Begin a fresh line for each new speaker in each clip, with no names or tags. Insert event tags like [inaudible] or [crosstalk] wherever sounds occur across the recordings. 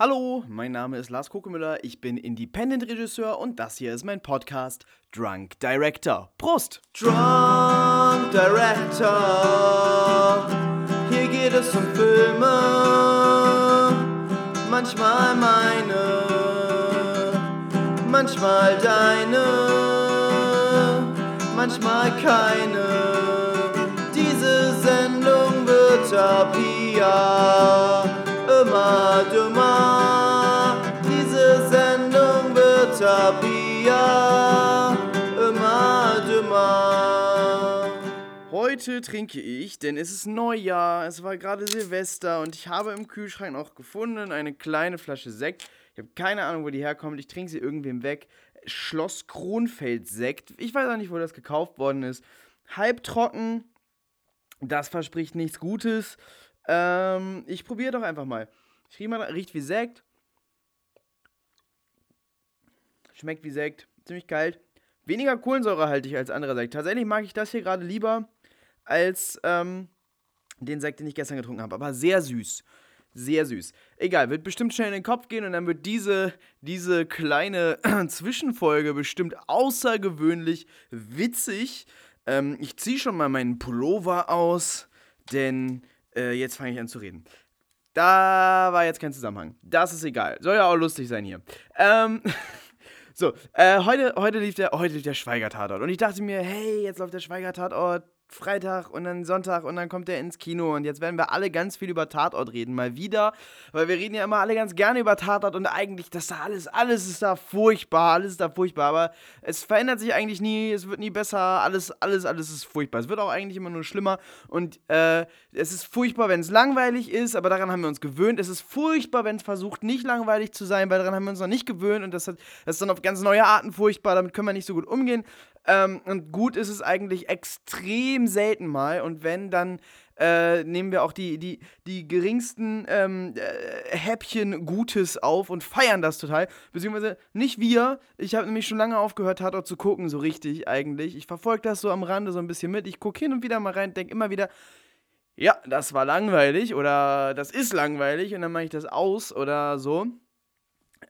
Hallo, mein Name ist Lars Kokemüller, ich bin Independent-Regisseur und das hier ist mein Podcast Drunk Director. Prost!
Drunk Director, hier geht es um Filme, manchmal meine, manchmal deine, manchmal keine. Diese Sendung wird ab hier immer dümmer. Hier immer dümmer.
Heute trinke ich, denn es ist Neujahr, es war gerade Silvester und ich habe im Kühlschrank noch gefunden eine kleine Flasche Sekt. Ich habe keine Ahnung, wo die herkommt, ich trinke sie irgendwem weg. Schloss Kronfeld Sekt. Ich weiß auch nicht, wo das gekauft worden ist. Halbtrocken, das verspricht nichts Gutes. Ähm, ich probiere doch einfach mal. Ich rieche mal, riecht wie Sekt. Schmeckt wie Sekt. Ziemlich kalt. Weniger kohlensäurehaltig als anderer Sekt. Tatsächlich mag ich das hier gerade lieber als ähm, den Sekt, den ich gestern getrunken habe. Aber sehr süß. Sehr süß. Egal, wird bestimmt schnell in den Kopf gehen und dann wird diese, diese kleine [clears throat] Zwischenfolge bestimmt außergewöhnlich witzig. Ähm, ich ziehe schon mal meinen Pullover aus, denn äh, jetzt fange ich an zu reden. Da war jetzt kein Zusammenhang. Das ist egal. Soll ja auch lustig sein hier. Ähm, [laughs] so, äh, heute, heute, lief der, heute lief der Schweiger-Tatort. Und ich dachte mir, hey, jetzt läuft der Schweiger-Tatort Freitag und dann Sonntag und dann kommt er ins Kino und jetzt werden wir alle ganz viel über Tatort reden, mal wieder, weil wir reden ja immer alle ganz gerne über Tatort und eigentlich, das da alles, alles ist da furchtbar, alles ist da furchtbar, aber es verändert sich eigentlich nie, es wird nie besser, alles, alles, alles ist furchtbar. Es wird auch eigentlich immer nur schlimmer und äh, es ist furchtbar, wenn es langweilig ist, aber daran haben wir uns gewöhnt. Es ist furchtbar, wenn es versucht, nicht langweilig zu sein, weil daran haben wir uns noch nicht gewöhnt und das, hat, das ist dann auf ganz neue Arten furchtbar, damit können wir nicht so gut umgehen. Ähm, und gut ist es eigentlich extrem selten mal. Und wenn, dann äh, nehmen wir auch die, die, die geringsten ähm, äh, Häppchen Gutes auf und feiern das total. Beziehungsweise nicht wir. Ich habe nämlich schon lange aufgehört, Tatort zu gucken, so richtig eigentlich. Ich verfolge das so am Rande so ein bisschen mit. Ich gucke hin und wieder mal rein, denke immer wieder, ja, das war langweilig oder das ist langweilig und dann mache ich das aus oder so.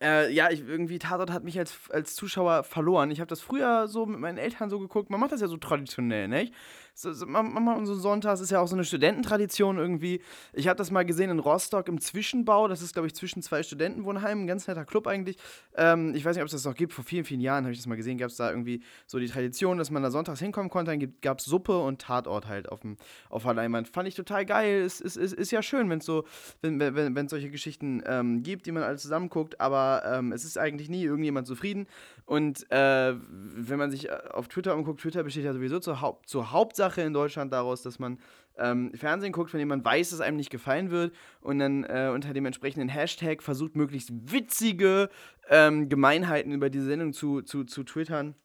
Äh, ja, ich, irgendwie Tatort hat mich als, als Zuschauer verloren. Ich habe das früher so mit meinen Eltern so geguckt. Man macht das ja so traditionell, nicht? So, so, man, man, so Sonntags ist ja auch so eine Studententradition irgendwie. Ich habe das mal gesehen in Rostock im Zwischenbau. Das ist, glaube ich, zwischen zwei Studentenwohnheimen. Ein ganz netter Club eigentlich. Ähm, ich weiß nicht, ob es das noch gibt. Vor vielen, vielen Jahren habe ich das mal gesehen. Gab es da irgendwie so die Tradition, dass man da sonntags hinkommen konnte. Dann gab es Suppe und Tatort halt auf, dem, auf der Leinwand. Fand ich total geil. Es ist, ist, ist ja schön, wenn's so, wenn es wenn, wenn, solche Geschichten ähm, gibt, die man alle zusammen guckt. Aber ähm, es ist eigentlich nie irgendjemand zufrieden. Und äh, wenn man sich äh, auf Twitter umguckt, Twitter besteht ja sowieso zur, zur Hauptsache in Deutschland daraus, dass man ähm, Fernsehen guckt, von dem man weiß, dass einem nicht gefallen wird und dann äh, unter dem entsprechenden Hashtag versucht, möglichst witzige ähm, Gemeinheiten über diese Sendung zu, zu, zu twittern.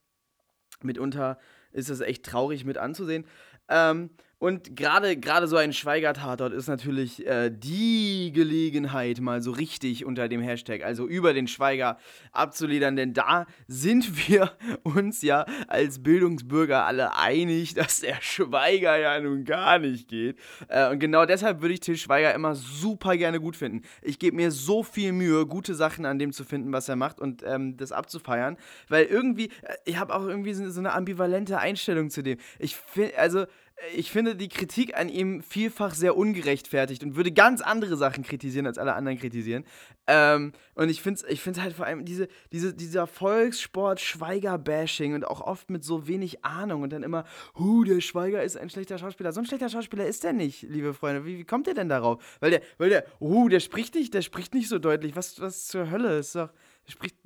Mitunter ist das echt traurig mit anzusehen. Ähm, und gerade gerade so ein Schweiger-Tatort ist natürlich äh, die Gelegenheit, mal so richtig unter dem Hashtag, also über den Schweiger abzuledern, denn da sind wir uns ja als Bildungsbürger alle einig, dass der Schweiger ja nun gar nicht geht. Äh, und genau deshalb würde ich Till Schweiger immer super gerne gut finden. Ich gebe mir so viel Mühe, gute Sachen an dem zu finden, was er macht und ähm, das abzufeiern, weil irgendwie, äh, ich habe auch irgendwie so, so eine ambivalente Einstellung zu dem. Ich finde, also ich finde die Kritik an ihm vielfach sehr ungerechtfertigt und würde ganz andere Sachen kritisieren, als alle anderen kritisieren. Ähm, und ich finde es ich find's halt vor allem diese, diese, dieser Volkssport-Schweiger-Bashing und auch oft mit so wenig Ahnung und dann immer, hu, der Schweiger ist ein schlechter Schauspieler. So ein schlechter Schauspieler ist der nicht, liebe Freunde. Wie, wie kommt der denn darauf? Weil der, weil der, hu, der spricht nicht, der spricht nicht so deutlich. Was, was zur Hölle? Ist doch, der spricht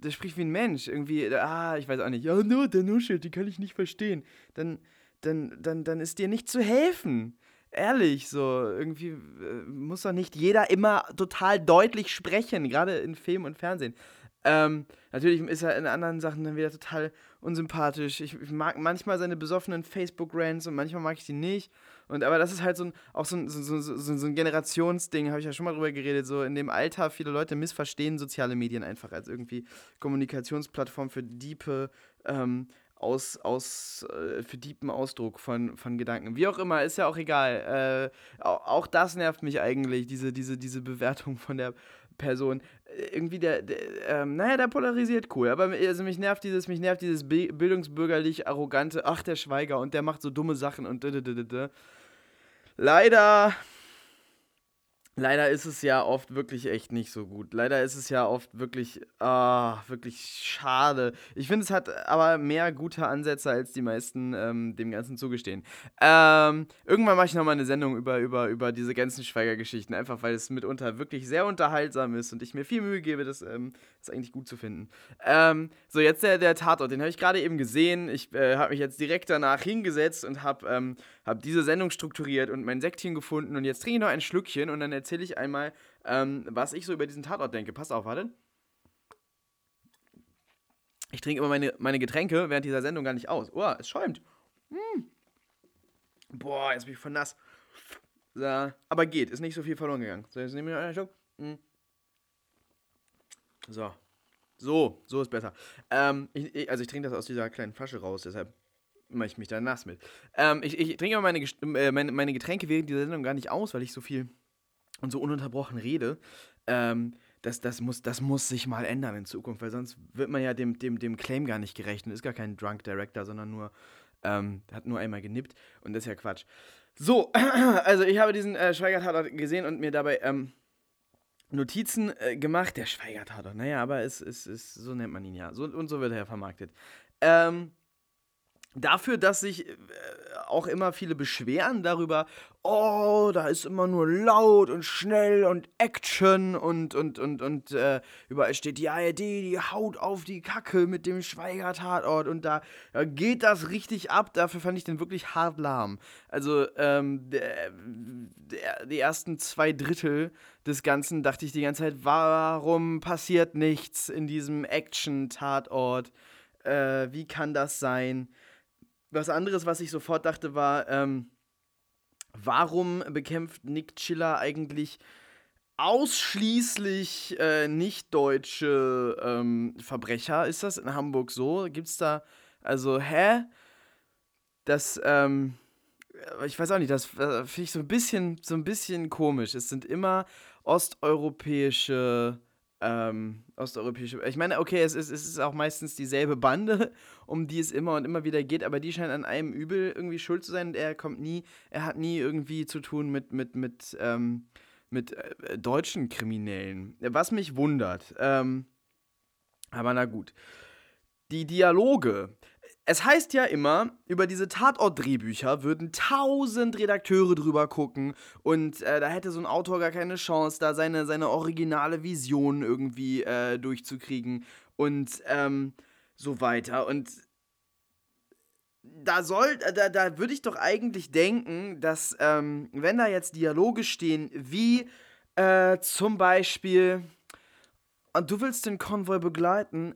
der spricht wie ein Mensch. Irgendwie, ah, ich weiß auch nicht. Ja, nur, der Nuschel, die kann ich nicht verstehen. Dann, dann, dann, dann ist dir nicht zu helfen. Ehrlich, so, irgendwie äh, muss doch nicht jeder immer total deutlich sprechen, gerade in Film und Fernsehen. Ähm, natürlich ist er in anderen Sachen dann wieder total unsympathisch. Ich, ich mag manchmal seine besoffenen Facebook-Rants und manchmal mag ich die nicht. Und, aber das ist halt so ein, auch so ein, so, so, so, ein Generationsding, habe ich ja schon mal drüber geredet. So in dem Alter, viele Leute missverstehen soziale Medien einfach als irgendwie Kommunikationsplattform für diepe, ähm, aus, aus äh, für diepen Ausdruck von, von Gedanken. Wie auch immer, ist ja auch egal. Äh, auch, auch das nervt mich eigentlich, diese, diese, diese Bewertung von der Person. Äh, irgendwie der, der ähm, naja, der polarisiert cool. Aber also mich nervt dieses, mich nervt dieses bildungsbürgerlich arrogante, ach, der Schweiger und der macht so dumme Sachen und Leider Leider ist es ja oft wirklich echt nicht so gut. Leider ist es ja oft wirklich, ah, wirklich schade. Ich finde, es hat aber mehr gute Ansätze, als die meisten ähm, dem Ganzen zugestehen. Ähm, irgendwann mache ich nochmal eine Sendung über, über, über diese ganzen Schweigergeschichten, einfach weil es mitunter wirklich sehr unterhaltsam ist und ich mir viel Mühe gebe, das, ähm, das eigentlich gut zu finden. Ähm, so, jetzt der, der Tatort, den habe ich gerade eben gesehen. Ich äh, habe mich jetzt direkt danach hingesetzt und habe ähm, hab diese Sendung strukturiert und mein Säckchen gefunden und jetzt trinke ich noch ein Schlückchen und dann erzähle ich einmal, ähm, was ich so über diesen Tatort denke. Passt auf, warte. Ich trinke immer meine, meine Getränke während dieser Sendung gar nicht aus. Oh, es schäumt. Hm. Boah, jetzt bin ich voll nass. So, aber geht, ist nicht so viel verloren gegangen. So, jetzt nehme ich noch einen Schluck. Hm. So. So, so ist besser. Ähm, ich, ich, also ich trinke das aus dieser kleinen Flasche raus, deshalb mache ich mich da nass mit. Ähm, ich, ich trinke immer meine, äh, meine, meine Getränke während dieser Sendung gar nicht aus, weil ich so viel und so ununterbrochen rede, ähm, das, das, muss, das muss sich mal ändern in Zukunft, weil sonst wird man ja dem, dem, dem Claim gar nicht gerecht und ist gar kein Drunk Director, sondern nur, ähm, hat nur einmal genippt und das ist ja Quatsch. So, [clears throat] also ich habe diesen äh, Schweiger-Tatort gesehen und mir dabei ähm, Notizen äh, gemacht. Der Schweiger-Tatort, naja, aber es ist, ist, so nennt man ihn ja. So, und so wird er vermarktet. Ähm, dafür, dass sich äh, auch immer viele beschweren darüber, oh, da ist immer nur laut und schnell und Action und, und, und, und äh, überall steht die ARD, die haut auf die Kacke mit dem Schweiger-Tatort und da, da, geht das richtig ab. Dafür fand ich den wirklich hart lahm. Also, ähm, der, der, die ersten zwei Drittel des Ganzen dachte ich die ganze Zeit, warum passiert nichts in diesem Action-Tatort? Äh, wie kann das sein? Was anderes, was ich sofort dachte, war, ähm, warum bekämpft Nick Chiller eigentlich ausschließlich äh, nicht-deutsche ähm, Verbrecher? Ist das in Hamburg so? Gibt es da, also, hä? Das, ähm, ich weiß auch nicht, das äh, finde ich so ein bisschen, so ein bisschen komisch. Es sind immer osteuropäische ähm, osteuropäische. Ich meine, okay, es ist, es ist auch meistens dieselbe Bande, [laughs] um die es immer und immer wieder geht, aber die scheint an einem Übel irgendwie schuld zu sein und er kommt nie, er hat nie irgendwie zu tun mit, mit, mit, ähm, mit äh, deutschen Kriminellen. Was mich wundert. Ähm, aber na gut. Die Dialoge es heißt ja immer, über diese Tatort-Drehbücher würden tausend Redakteure drüber gucken und äh, da hätte so ein Autor gar keine Chance, da seine, seine originale Vision irgendwie äh, durchzukriegen und ähm, so weiter. Und da soll, da, da würde ich doch eigentlich denken, dass, ähm, wenn da jetzt Dialoge stehen, wie äh, zum Beispiel, du willst den Konvoi begleiten,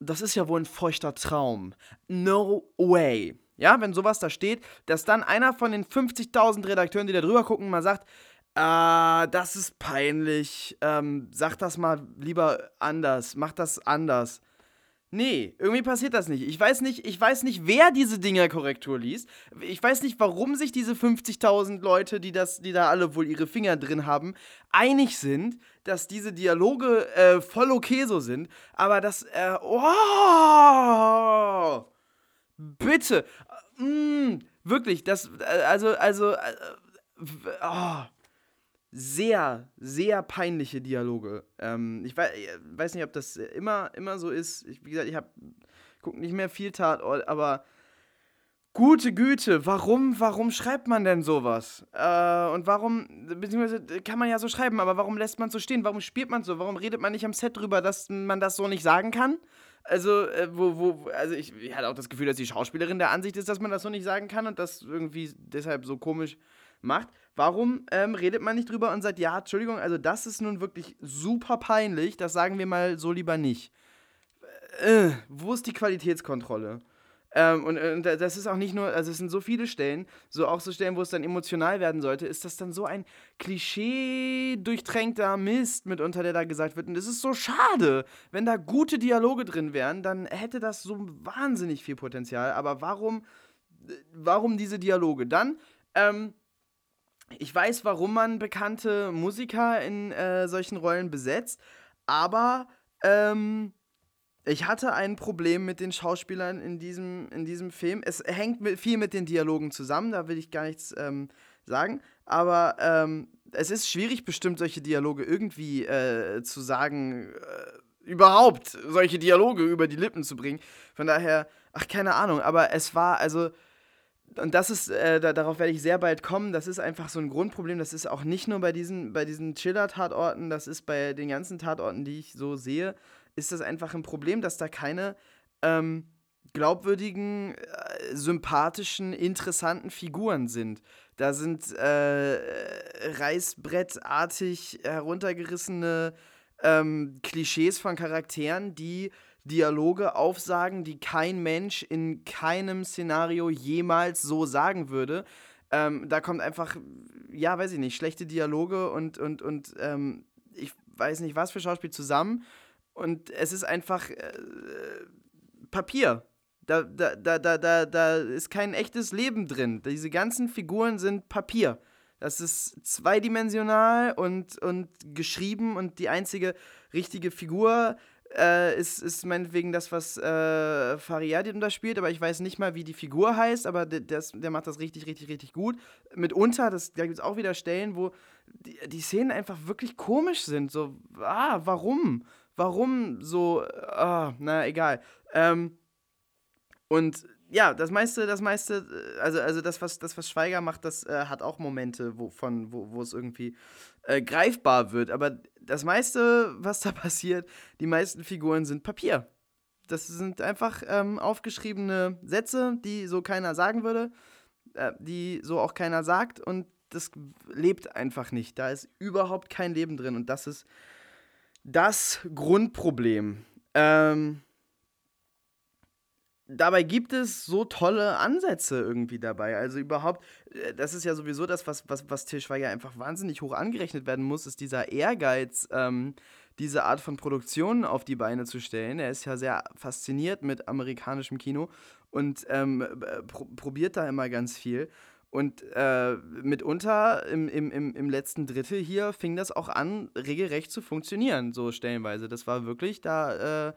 das ist ja wohl ein feuchter Traum. No way. Ja, wenn sowas da steht, dass dann einer von den 50.000 Redakteuren, die da drüber gucken, mal sagt, ah, das ist peinlich, ähm, sag das mal lieber anders, mach das anders. Nee, irgendwie passiert das nicht. Ich weiß nicht, ich weiß nicht, wer diese Dinger-Korrektur liest. Ich weiß nicht, warum sich diese 50.000 Leute, die das, die da alle wohl ihre Finger drin haben, einig sind, dass diese Dialoge äh, voll okay so sind. Aber das, äh, oh, bitte, mm, wirklich, das, äh, also, also, äh, oh sehr, sehr peinliche Dialoge. Ähm, ich weiß, äh, weiß, nicht, ob das immer, immer so ist. Ich, wie gesagt, ich habe nicht mehr viel Tatort, aber gute Güte, warum, warum schreibt man denn sowas? Äh, und warum, beziehungsweise kann man ja so schreiben, aber warum lässt man so stehen? Warum spielt man so? Warum redet man nicht am Set drüber, dass man das so nicht sagen kann? Also, äh, wo, wo, also ich, ich hatte auch das Gefühl, dass die Schauspielerin der Ansicht ist, dass man das so nicht sagen kann und das irgendwie deshalb so komisch macht. Warum ähm, redet man nicht drüber und sagt, ja, Entschuldigung, also das ist nun wirklich super peinlich, das sagen wir mal so lieber nicht. Äh, wo ist die Qualitätskontrolle? Ähm, und, und, das ist auch nicht nur, also es sind so viele Stellen, so auch so Stellen, wo es dann emotional werden sollte, ist das dann so ein Klischee-durchtränkter Mist mitunter, der da gesagt wird. Und es ist so schade. Wenn da gute Dialoge drin wären, dann hätte das so wahnsinnig viel Potenzial. Aber warum, warum diese Dialoge? Dann, ähm, ich weiß, warum man bekannte Musiker in äh, solchen Rollen besetzt, aber ähm, ich hatte ein Problem mit den Schauspielern in diesem, in diesem Film. Es hängt mit, viel mit den Dialogen zusammen, da will ich gar nichts ähm, sagen. Aber ähm, es ist schwierig, bestimmt solche Dialoge irgendwie äh, zu sagen, äh, überhaupt solche Dialoge über die Lippen zu bringen. Von daher, ach, keine Ahnung, aber es war, also, und das ist, äh, da, darauf werde ich sehr bald kommen, das ist einfach so ein Grundproblem. Das ist auch nicht nur bei diesen, bei diesen Chiller-Tatorten, das ist bei den ganzen Tatorten, die ich so sehe, ist das einfach ein Problem, dass da keine ähm, glaubwürdigen, äh, sympathischen, interessanten Figuren sind. Da sind äh, reißbrettartig heruntergerissene ähm, Klischees von Charakteren, die Dialoge aufsagen, die kein Mensch in keinem Szenario jemals so sagen würde. Ähm, da kommt einfach, ja, weiß ich nicht, schlechte Dialoge und, und, und ähm, ich weiß nicht, was für Schauspiel zusammen. Und es ist einfach äh, Papier. Da, da, da, da, da, ist kein echtes Leben drin. Diese ganzen Figuren sind Papier. Das ist zweidimensional und, und geschrieben und die einzige richtige Figur äh, ist, ist meinetwegen das, was äh, Fariadin da spielt, aber ich weiß nicht mal, wie die Figur heißt, aber der, der macht das richtig, richtig, richtig gut. Mitunter, das, da gibt es auch wieder Stellen, wo die, die Szenen einfach wirklich komisch sind. So, ah, warum? Warum so, ah, na egal. Ähm, und ja, das meiste, das meiste, äh, also, also das, was, das, was Schweiger macht, das äh, hat auch Momente, wo, von, wo, wo es irgendwie äh, greifbar wird. Aber das meiste, was da [laughs] passiert, die meisten Figuren sind Papier. Das sind einfach ähm, aufgeschriebene Sätze, die so keiner sagen würde, äh, die so auch keiner sagt und das lebt einfach nicht. Da ist überhaupt kein Leben drin und das ist das Grundproblem. Ähm, dabei gibt es so tolle Ansätze irgendwie dabei. Also überhaupt, äh, das ist ja sowieso das, was, was, was Til Schweiger einfach wahnsinnig hoch angerechnet werden muss, ist dieser Ehrgeiz, ähm, diese Art von Produktion auf die Beine zu stellen. Er ist ja sehr fasziniert mit amerikanischem Kino und ähm, pr probiert da immer ganz viel. Und äh, mitunter im, im, im, im letzten Drittel hier fing das auch an, regelrecht zu funktionieren, so stellenweise. Das war wirklich, da, äh,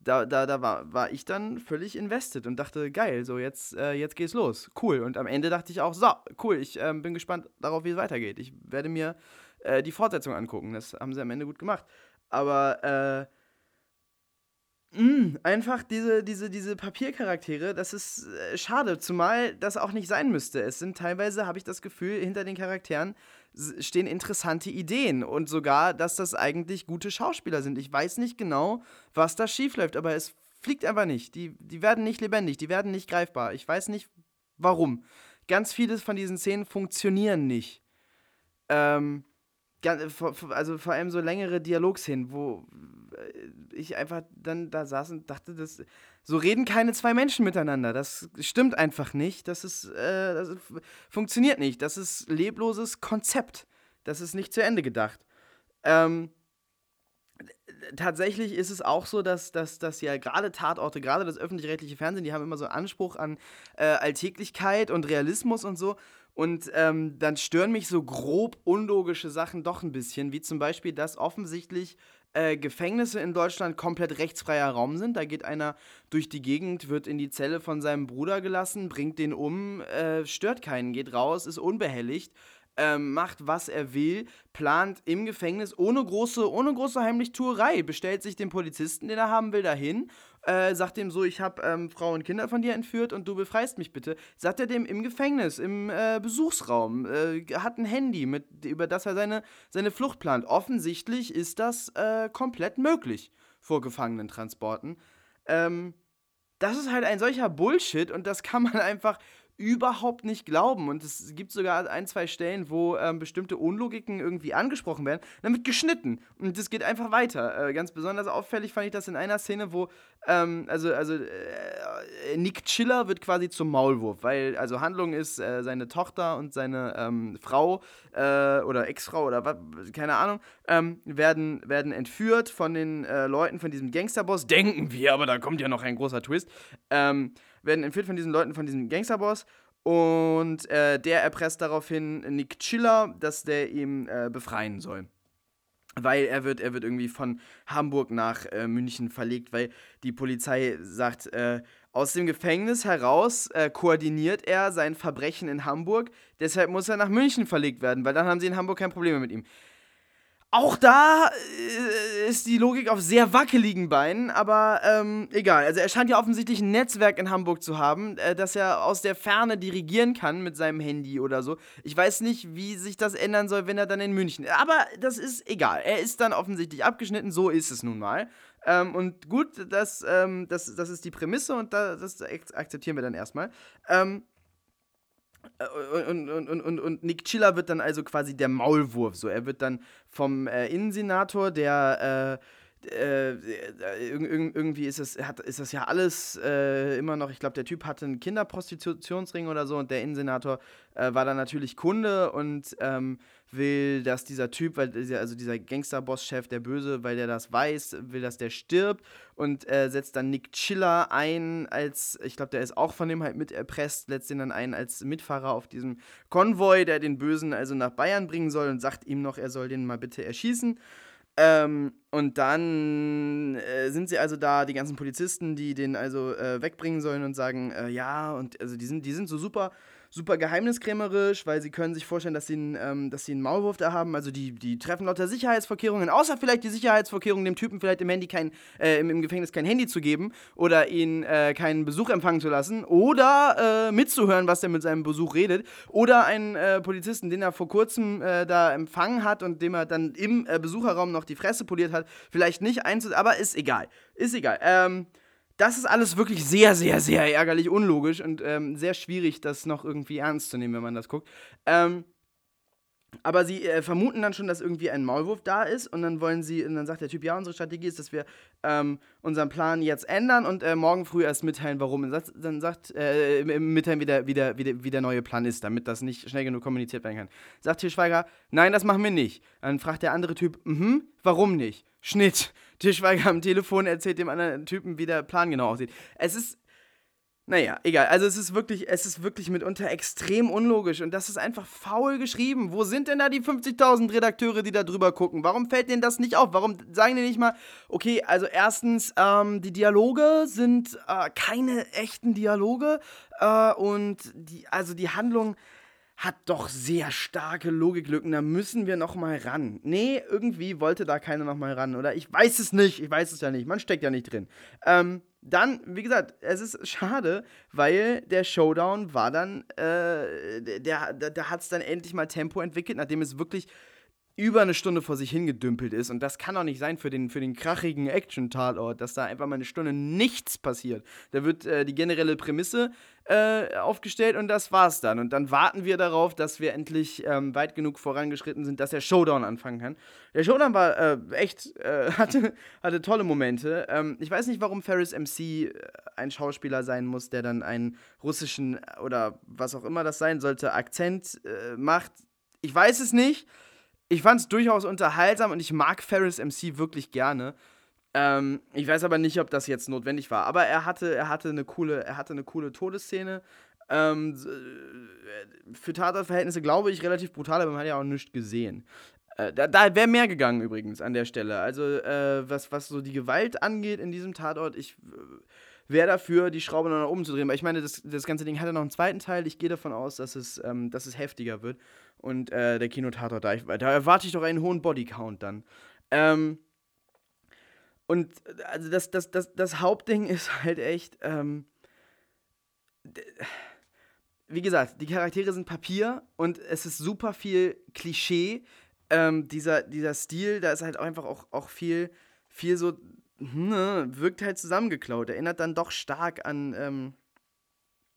da, da, da war, war ich dann völlig invested und dachte, geil, so jetzt, äh, jetzt geht's los. Cool. Und am Ende dachte ich auch, so, cool, ich ähm, bin gespannt darauf, wie es weitergeht. Ich werde mir äh, die Fortsetzung angucken. Das haben sie am Ende gut gemacht. Aber äh, Mm, einfach diese, diese, diese Papiercharaktere, das ist äh, schade, zumal das auch nicht sein müsste. Es sind teilweise, habe ich das Gefühl, hinter den Charakteren stehen interessante Ideen und sogar, dass das eigentlich gute Schauspieler sind. Ich weiß nicht genau, was da schiefläuft, aber es fliegt einfach nicht. Die, die werden nicht lebendig, die werden nicht greifbar. Ich weiß nicht, warum. Ganz vieles von diesen Szenen funktionieren nicht. Ähm, also vor allem so längere Dialogszenen, wo äh, ich einfach dann da saß und dachte, das, so reden keine zwei Menschen miteinander. Das stimmt einfach nicht. Das ist, äh, das funktioniert nicht. Das ist lebloses Konzept. Das ist nicht zu Ende gedacht. Ähm, tatsächlich ist es auch so, dass, dass, dass ja gerade Tatorte, gerade das öffentlich-rechtliche Fernsehen, die haben immer so Anspruch an äh, Alltäglichkeit und Realismus und so. Und ähm, dann stören mich so grob unlogische Sachen doch ein bisschen, wie zum Beispiel, dass offensichtlich äh, Gefängnisse in Deutschland komplett rechtsfreier Raum sind. Da geht einer durch die Gegend, wird in die Zelle von seinem Bruder gelassen, bringt den um, äh, stört keinen, geht raus, ist unbehelligt ähm, macht, was er will, plant im Gefängnis ohne große, ohne große Heimlichtuerei, bestellt sich den Polizisten, den er haben will, dahin, äh, sagt ihm so, ich habe ähm, Frau und Kinder von dir entführt und du befreist mich bitte. Sagt er dem im Gefängnis, im äh, Besuchsraum, äh, hat ein Handy, mit, über das er seine, seine Flucht plant. Offensichtlich ist das äh, komplett möglich vor Gefangenentransporten. Ähm, das ist halt ein solcher Bullshit und das kann man [laughs] einfach überhaupt nicht glauben. Und es gibt sogar ein, zwei Stellen, wo ähm, bestimmte Unlogiken irgendwie angesprochen werden. Wird geschnitten. Und es geht einfach weiter. Äh, ganz besonders auffällig fand ich das in einer Szene, wo, ähm, also, also äh, Nick Chiller wird quasi zum Maulwurf, weil, also Handlung ist, äh, seine Tochter und seine ähm, Frau äh, oder Ex-Frau oder was, keine Ahnung, ähm, werden, werden entführt von den äh, Leuten von diesem Gangsterboss. Denken wir, aber da kommt ja noch ein großer Twist. Ähm, werden entführt von diesen Leuten, von diesem Gangsterboss. Und äh, der erpresst daraufhin Nick Chiller, dass der ihm äh, befreien soll. Weil er wird, er wird irgendwie von Hamburg nach äh, München verlegt, weil die Polizei sagt, äh, aus dem Gefängnis heraus äh, koordiniert er sein Verbrechen in Hamburg, deshalb muss er nach München verlegt werden, weil dann haben sie in Hamburg kein Problem mehr mit ihm. Auch da äh, ist die Logik auf sehr wackeligen Beinen, aber ähm, egal. Also er scheint ja offensichtlich ein Netzwerk in Hamburg zu haben, äh, das er aus der Ferne dirigieren kann mit seinem Handy oder so. Ich weiß nicht, wie sich das ändern soll, wenn er dann in München ist. Aber das ist egal. Er ist dann offensichtlich abgeschnitten, so ist es nun mal. Ähm, und gut, das, ähm, das, das ist die Prämisse und das akzeptieren wir dann erstmal. Ähm, und, und, und, und, Nick Chiller wird dann also quasi der Maulwurf. So, er wird dann vom äh, Innensenator, der äh, äh, irgendwie ist es, hat, ist das ja alles äh, immer noch, ich glaube, der Typ hatte einen Kinderprostitutionsring oder so und der Innensenator äh, war dann natürlich Kunde und ähm, will, dass dieser Typ, weil also dieser Gangsterboss-Chef, der Böse, weil der das weiß, will, dass der stirbt und äh, setzt dann Nick Chiller ein als, ich glaube, der ist auch von dem halt mit erpresst, setzt ihn dann ein als Mitfahrer auf diesem Konvoi, der den Bösen also nach Bayern bringen soll und sagt ihm noch, er soll den mal bitte erschießen. Ähm, und dann äh, sind sie also da, die ganzen Polizisten, die den also äh, wegbringen sollen und sagen, äh, ja, und also die sind, die sind so super super geheimniskrämerisch, weil sie können sich vorstellen, dass sie, einen, ähm, dass sie einen Maulwurf da haben. Also die, die treffen lauter Sicherheitsvorkehrungen, außer vielleicht die Sicherheitsvorkehrungen, dem Typen vielleicht im Handy kein, äh, im, im, Gefängnis kein Handy zu geben oder ihn äh, keinen Besuch empfangen zu lassen oder äh, mitzuhören, was der mit seinem Besuch redet. Oder einen äh, Polizisten, den er vor kurzem äh, da empfangen hat und dem er dann im äh, Besucherraum noch die Fresse poliert hat, vielleicht nicht einzu... Aber ist egal. Ist egal. Ähm, das ist alles wirklich sehr, sehr, sehr ärgerlich, unlogisch und ähm, sehr schwierig, das noch irgendwie ernst zu nehmen, wenn man das guckt. Ähm, aber sie äh, vermuten dann schon, dass irgendwie ein Maulwurf da ist und dann wollen sie, und dann sagt der Typ, ja, unsere Strategie ist, dass wir ähm, unseren Plan jetzt ändern und äh, morgen früh erst mitteilen, warum. Und das, dann sagt, äh, mitteilen, wie der, wie, der, wie, der, wie der neue Plan ist, damit das nicht schnell genug kommuniziert werden kann. Sagt Til Schweiger, nein, das machen wir nicht. Dann fragt der andere Typ, mhm, warum nicht? Schnitt. Til Schweiger am Telefon erzählt dem anderen Typen, wie der Plan genau aussieht. Es ist naja, egal. Also es ist wirklich, es ist wirklich mitunter extrem unlogisch und das ist einfach faul geschrieben. Wo sind denn da die 50.000 Redakteure, die da drüber gucken? Warum fällt denen das nicht auf? Warum sagen die nicht mal, okay, also erstens, ähm, die Dialoge sind äh, keine echten Dialoge äh, und die, also die Handlung hat doch sehr starke Logiklücken, da müssen wir noch mal ran. Nee, irgendwie wollte da keiner noch mal ran, oder? Ich weiß es nicht, ich weiß es ja nicht, man steckt ja nicht drin. Ähm, dann, wie gesagt, es ist schade, weil der Showdown war dann, äh, der, der, der hat es dann endlich mal Tempo entwickelt, nachdem es wirklich über eine Stunde vor sich hingedümpelt ist. Und das kann doch nicht sein für den, für den krachigen Action-Tatort, dass da einfach mal eine Stunde nichts passiert. Da wird äh, die generelle Prämisse äh, aufgestellt und das war's dann. Und dann warten wir darauf, dass wir endlich ähm, weit genug vorangeschritten sind, dass der Showdown anfangen kann. Der Showdown war äh, echt, äh, [laughs] hatte, hatte tolle Momente. Ähm, ich weiß nicht, warum Ferris MC äh, ein Schauspieler sein muss, der dann einen russischen oder was auch immer das sein sollte, Akzent äh, macht. Ich weiß es nicht ich fand es durchaus unterhaltsam und ich mag Ferris MC wirklich gerne. Ähm, ich weiß aber nicht, ob das jetzt notwendig war. Aber er hatte, er hatte eine coole, er hatte eine coole Todesszene. Ähm, äh, für Tatortverhältnisse glaube ich relativ brutal, aber man hat ja auch nichts gesehen. Äh, da, da wäre mehr gegangen übrigens an der Stelle. Also äh, was, was so die Gewalt angeht in diesem Tatort, ich äh, wäre dafür, die Schraube noch nach oben zu drehen. Weil ich meine, das, das ganze Ding hat ja noch einen zweiten Teil. Ich gehe davon aus, dass es, ähm, dass es heftiger wird und äh, der Kinotator da. Da erwarte ich doch einen hohen Bodycount dann. Ähm, und also das, das, das, das Hauptding [laughs] ist halt echt, ähm, wie gesagt, die Charaktere sind Papier und es ist super viel Klischee. Ähm, dieser, dieser Stil, da ist halt einfach auch, auch viel, viel so, ne, wirkt halt zusammengeklaut. Erinnert dann doch stark an, ähm,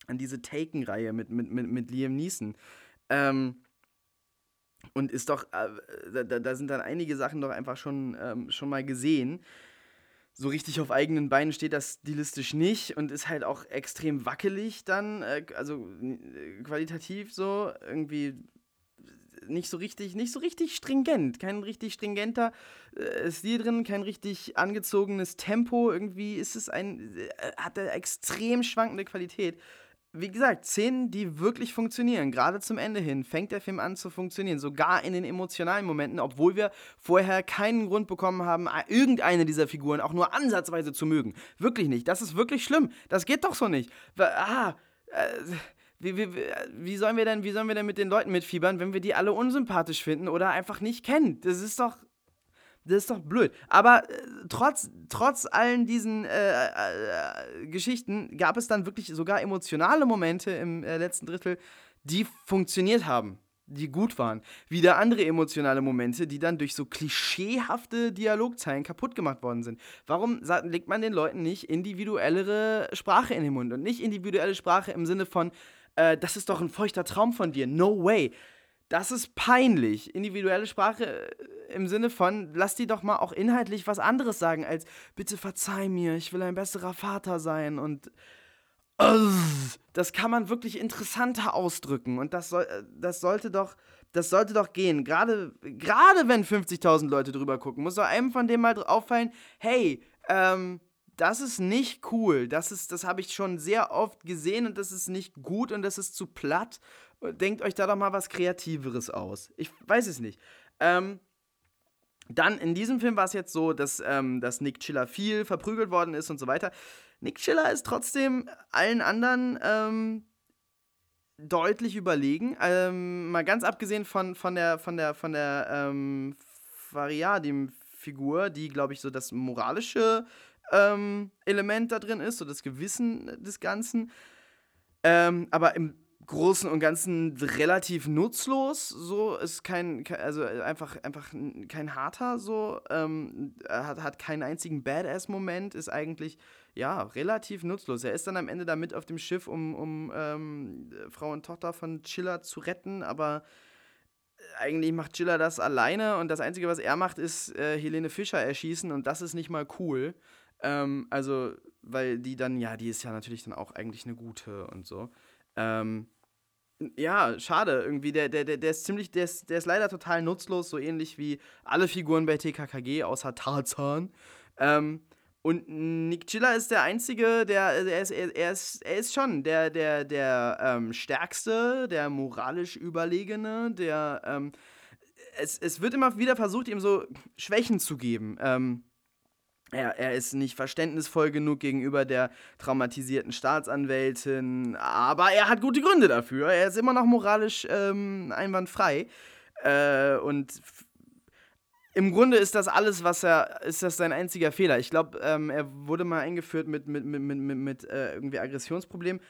an diese Taken-Reihe mit, mit, mit, mit Liam Neeson. Ähm, und ist doch, äh, da, da, sind dann einige Sachen doch einfach schon, ähm, schon mal gesehen. So richtig auf eigenen Beinen steht das stilistisch nicht und ist halt auch extrem wackelig dann, äh, also äh, qualitativ so, irgendwie nicht so richtig, nicht so richtig stringent, kein richtig stringenter äh, Stil drin, kein richtig angezogenes Tempo. Irgendwie ist es ein, äh, hat er extrem schwankende Qualität. wie gesagt, Szenen, die wirklich funktionieren. Gerade zum Ende hin fängt der Film an zu funktionieren. Sogar in den emotionalen Momenten, obwohl wir vorher keinen Grund bekommen haben, irgendeine dieser Figuren auch nur ansatzweise zu mögen. Wirklich nicht. Das ist wirklich schlimm. Das geht doch so nicht. Ah, äh, wie, wie, wie, sollen wir denn, wie sollen wir denn mit den Leuten mitfiebern, wenn wir die alle unsympathisch finden oder einfach nicht kennen? Das ist doch. Das ist doch blöd. Aber äh, trotz, trotz allen diesen äh, äh, Geschichten gab es dann wirklich sogar emotionale Momente im äh, letzten Drittel, die funktioniert haben, die gut waren. Wieder andere emotionale Momente, die dann durch so klischeehafte Dialogzeilen kaputt gemacht worden sind. Warum legt man den Leuten nicht individuellere Sprache in den Mund und nicht individuelle Sprache im Sinne von, äh, das ist doch ein feuchter Traum von dir. No way. Das ist peinlich. Individuelle Sprache äh, im Sinne von, lass die doch mal auch inhaltlich was anderes sagen, als bitte verzeih mir, ich will ein besserer Vater sein und das kann man wirklich interessanter ausdrücken und das, soll, äh, das sollte doch das sollte doch gehen. Gerade, gerade wenn 50.000 Leute drüber gucken, muss doch einem von dem mal auffallen, hey, ähm, das ist nicht cool. Das, das habe ich schon sehr oft gesehen und das ist nicht gut und das ist zu platt. Denkt euch da doch mal was Kreativeres aus. Ich weiß es nicht. Ähm, dann in diesem Film war es jetzt so, dass, ähm, dass Nick Chiller viel verprügelt worden ist und so weiter. Nick Chiller ist trotzdem allen anderen ähm, deutlich überlegen. Ähm, mal ganz abgesehen von, von der, von der, von der ähm, Fariadim-Figur, die, glaube ich, so das moralische ähm, Element da drin ist, so das Gewissen des Ganzen. Ähm, aber im Großen und Ganzen relativ nutzlos, so ist kein, also einfach, einfach kein harter, so, ähm, hat, hat keinen einzigen Badass-Moment, ist eigentlich, ja, relativ nutzlos. Er ist dann am Ende da mit auf dem Schiff, um, um ähm, Frau und Tochter von Chiller zu retten, aber eigentlich macht Chiller das alleine und das Einzige, was er macht, ist äh, Helene Fischer erschießen und das ist nicht mal cool. Ähm, also, weil die dann, ja, die ist ja natürlich dann auch eigentlich eine gute und so. Ähm, ja, schade. Irgendwie, der, der, der ist ziemlich, der ist, der ist leider total nutzlos, so ähnlich wie alle Figuren bei TKKG, außer Tarzan. Ähm, und Nick Chilla ist der Einzige, der, er ist, er, er ist, er ist schon der, der, der ähm, Stärkste, der moralisch Überlegene, der, ähm, es, es wird immer wieder versucht, ihm so Schwächen zu geben. Ähm, er, er ist nicht verständnisvoll genug gegenüber der traumatisierten Staatsanwältin, aber er hat gute Gründe dafür. Er ist immer noch moralisch ähm, einwandfrei. Äh, und im Grunde ist das alles, was er, ist das sein einziger Fehler. Ich glaube, ähm, er wurde mal eingeführt mit, mit, mit, mit, mit, mit äh, irgendwie Aggressionsproblemen.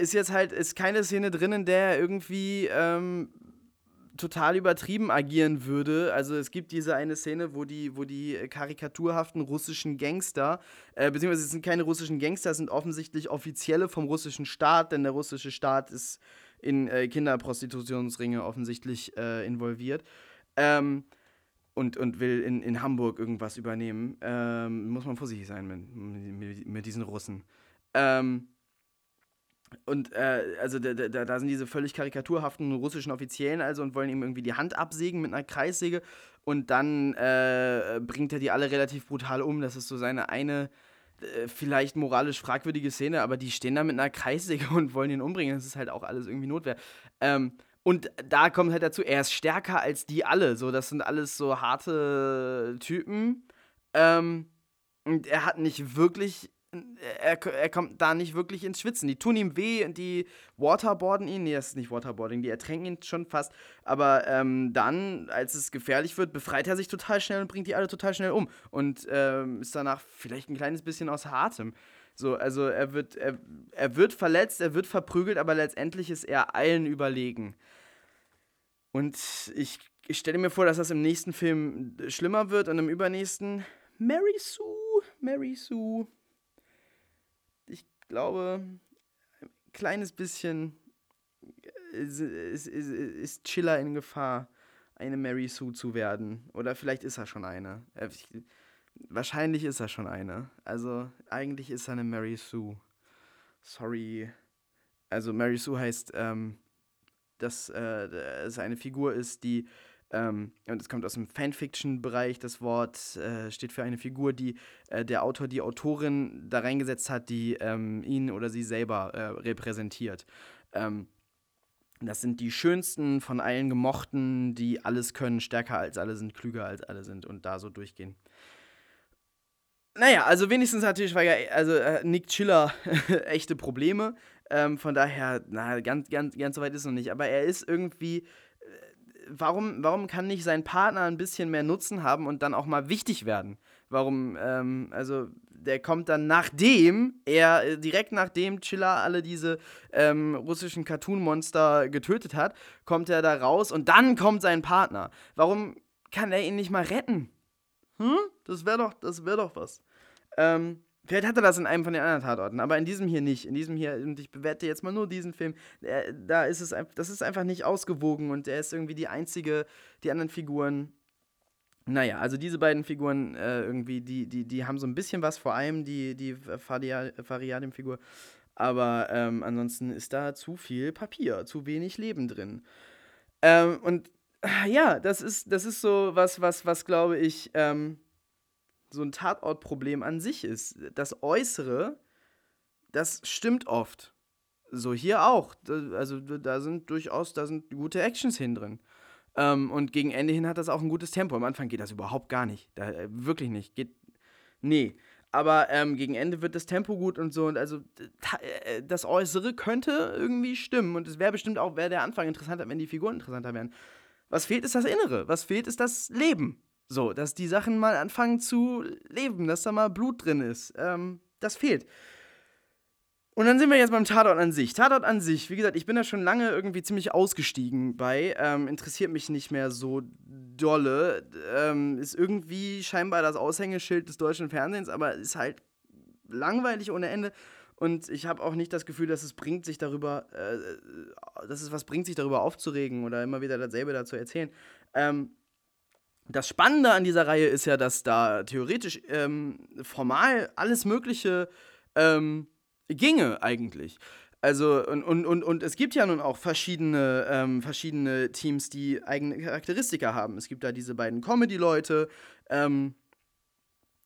Ist jetzt halt, ist keine Szene drin, in der er irgendwie ähm, total übertrieben agieren würde. Also es gibt diese eine Szene, wo die, wo die karikaturhaften russischen Gangster, äh, beziehungsweise es sind keine russischen Gangster, es sind offensichtlich Offizielle vom russischen Staat, denn der russische Staat ist in äh, Kinderprostitutionsringe offensichtlich äh, involviert. Ähm, und, und will in, in Hamburg irgendwas übernehmen. Ähm, muss man vorsichtig sein mit, mit, mit diesen Russen. Ähm, und äh, also da, da, da sind diese völlig karikaturhaften russischen Offiziellen also und wollen ihm irgendwie die Hand absägen mit einer Kreissäge. Und dann äh, bringt er die alle relativ brutal um. Das ist so seine eine, äh, vielleicht moralisch fragwürdige Szene, aber die stehen da mit einer Kreissäge [laughs] und wollen ihn umbringen. Das ist halt auch alles irgendwie Notwehr. Ähm, und da kommt halt dazu, er ist stärker als die alle. So, das sind alles so harte Typen. Ähm, und er hat nicht wirklich er, er kommt da nicht wirklich ins Schwitzen. Die tun ihm weh und die waterboarden ihn. Nee, das ist nicht Waterboarding, die ertränken ihn schon fast. Aber ähm, dann, als es gefährlich wird, befreit er sich total schnell und bringt die alle total schnell um. Und ähm, ist danach vielleicht ein kleines bisschen außer Atem. So, also er wird, er, er wird verletzt, er wird verprügelt, aber letztendlich ist er allen überlegen. Und ich, ich stelle mir vor, dass das im nächsten Film schlimmer wird und im übernächsten Mary Sue, Mary Sue glaube, ein kleines bisschen ist, ist, ist, ist Chiller in Gefahr, eine Mary Sue zu werden. Oder vielleicht ist er schon eine. Äh, wahrscheinlich ist er schon eine. Also eigentlich ist er eine Mary Sue. Sorry. Also Mary Sue heißt, ähm, dass äh, es eine Figur ist, die Ähm, und es kommt aus dem Fanfiction-Bereich. Das Wort äh, steht für eine Figur, die äh, der Autor, die Autorin da reingesetzt hat, die ähm, ihn oder sie selber äh, repräsentiert. Ähm, das sind die schönsten von allen Gemochten, die alles können, stärker als alle sind, klüger als alle sind und da so durchgehen. Naja, also wenigstens hat Schweiger, also äh, Nick Chiller, [laughs] echte Probleme. Ähm, von daher, na, ganz, ganz, ganz so weit ist es noch nicht. Aber er ist irgendwie. Warum, warum kann nicht sein Partner ein bisschen mehr Nutzen haben und dann auch mal wichtig werden? Warum, ähm, also der kommt dann nachdem er, äh, direkt nachdem Chiller alle diese ähm, russischen Cartoon-Monster getötet hat, kommt er da raus und dann kommt sein Partner. Warum kann er ihn nicht mal retten? Hm? Das wäre doch, das wäre doch was. Ähm, vielleicht hat er das in einem von den anderen Tatorten, aber in diesem hier nicht. In diesem hier, und ich bewerte jetzt mal nur diesen Film, der, da ist es, das ist einfach nicht ausgewogen und der ist irgendwie die einzige, die anderen Figuren. Naja, also diese beiden Figuren äh, irgendwie, die, die, die haben so ein bisschen was, vor allem die, die Fariadim-Figur. Aber ähm, ansonsten ist da zu viel Papier, zu wenig Leben drin. Ähm, und ja, das ist, das ist so was, was, was glaube ich, ähm, so ein Tatortproblem an sich ist. Das Äußere, das stimmt oft. So hier auch. Also da sind durchaus, da sind gute Actions hin drin. Ähm, und gegen Ende hin hat das auch ein gutes Tempo. Am Anfang geht das überhaupt gar nicht. Da, äh, wirklich nicht. Geht. Nee. Aber ähm, gegen Ende wird das Tempo gut und so. Und also äh, das Äußere könnte irgendwie stimmen. Und es wäre bestimmt auch, wäre der Anfang interessanter, wenn die Figuren interessanter wären. Was fehlt, ist das Innere. Was fehlt, ist das Leben. So, dass die Sachen mal anfangen zu leben, dass da mal Blut drin ist. Ähm, das fehlt. Und dann sind wir jetzt beim Tatort an sich. Tatort an sich, wie gesagt, ich bin da schon lange irgendwie ziemlich ausgestiegen bei. Ähm, interessiert mich nicht mehr so dolle. Ähm, ist irgendwie scheinbar das Aushängeschild des deutschen Fernsehens, aber ist halt langweilig ohne Ende. Und ich habe auch nicht das Gefühl, dass es bringt, sich darüber, äh, dass es was bringt, sich darüber aufzuregen oder immer wieder dasselbe dazu erzählen. Ähm, das Spannende an dieser Reihe ist ja, dass da theoretisch ähm, formal alles Mögliche ähm, ginge eigentlich. Also, und, und, und, und es gibt ja nun auch verschiedene, ähm, verschiedene Teams, die eigene Charakteristika haben. Es gibt da diese beiden Comedy-Leute, ähm,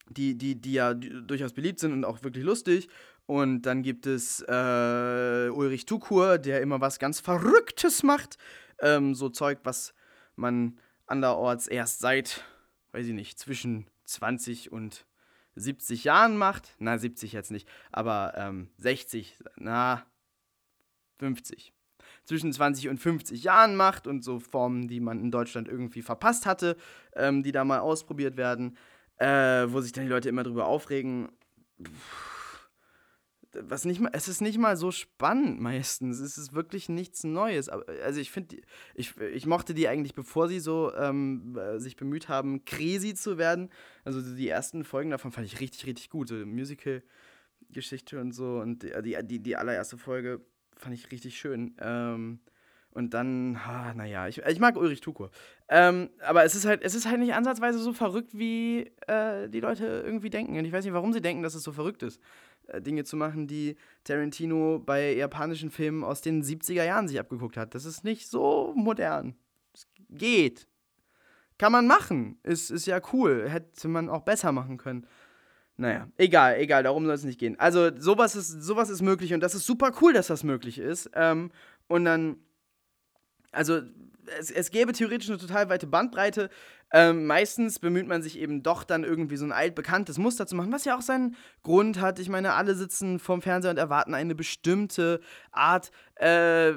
die, die, die ja durchaus beliebt sind und auch wirklich lustig. Und dann gibt es äh, Ulrich Tukur, der immer was ganz Verrücktes macht. Ähm, so Zeug, was man anderorts erst seit, weiß ich nicht, zwischen 20 und 70 Jahren macht. Na, 70 jetzt nicht, aber ähm, 60, na, 50. Zwischen 20 und 50 Jahren macht und so Formen, die man in Deutschland irgendwie verpasst hatte, ähm, die da mal ausprobiert werden, äh, wo sich dann die Leute immer drüber aufregen. Puh was nicht mal, es ist nicht mal so spannend meistens. Es ist wirklich nichts Neues. Also ich finde, ich, ich mochte die eigentlich, bevor sie so ähm, äh, sich bemüht haben, crazy zu werden. Also die ersten Folgen davon fand ich richtig, richtig gut. So Musical-Geschichte und so. Und die, die, die allererste Folge fand ich richtig schön. Ähm, und dann, ah, naja, ich, ich mag Ulrich Tukur. Ähm, aber es ist halt, es ist halt nicht ansatzweise so verrückt, wie äh, die Leute irgendwie denken. Und ich weiß nicht, warum sie denken, dass es so verrückt ist. Äh, Dinge zu machen, die Tarantino bei japanischen Filmen aus den 70er Jahren sich abgeguckt hat. Das ist nicht so modern. Es geht. Kann man machen. Ist, ist ja cool. Hätte man auch besser machen können. Naja, egal, egal, darum soll es nicht gehen. Also, sowas ist, sowas ist möglich und das ist super cool, dass das möglich ist. Ähm, und dann, also, es, es gäbe theoretisch eine total weite Bandbreite. Ähm, meistens bemüht man sich eben doch dann irgendwie so ein altbekanntes Muster zu machen, was ja auch seinen Grund hat. Ich meine, alle sitzen vorm Fernseher und erwarten eine bestimmte Art. Äh,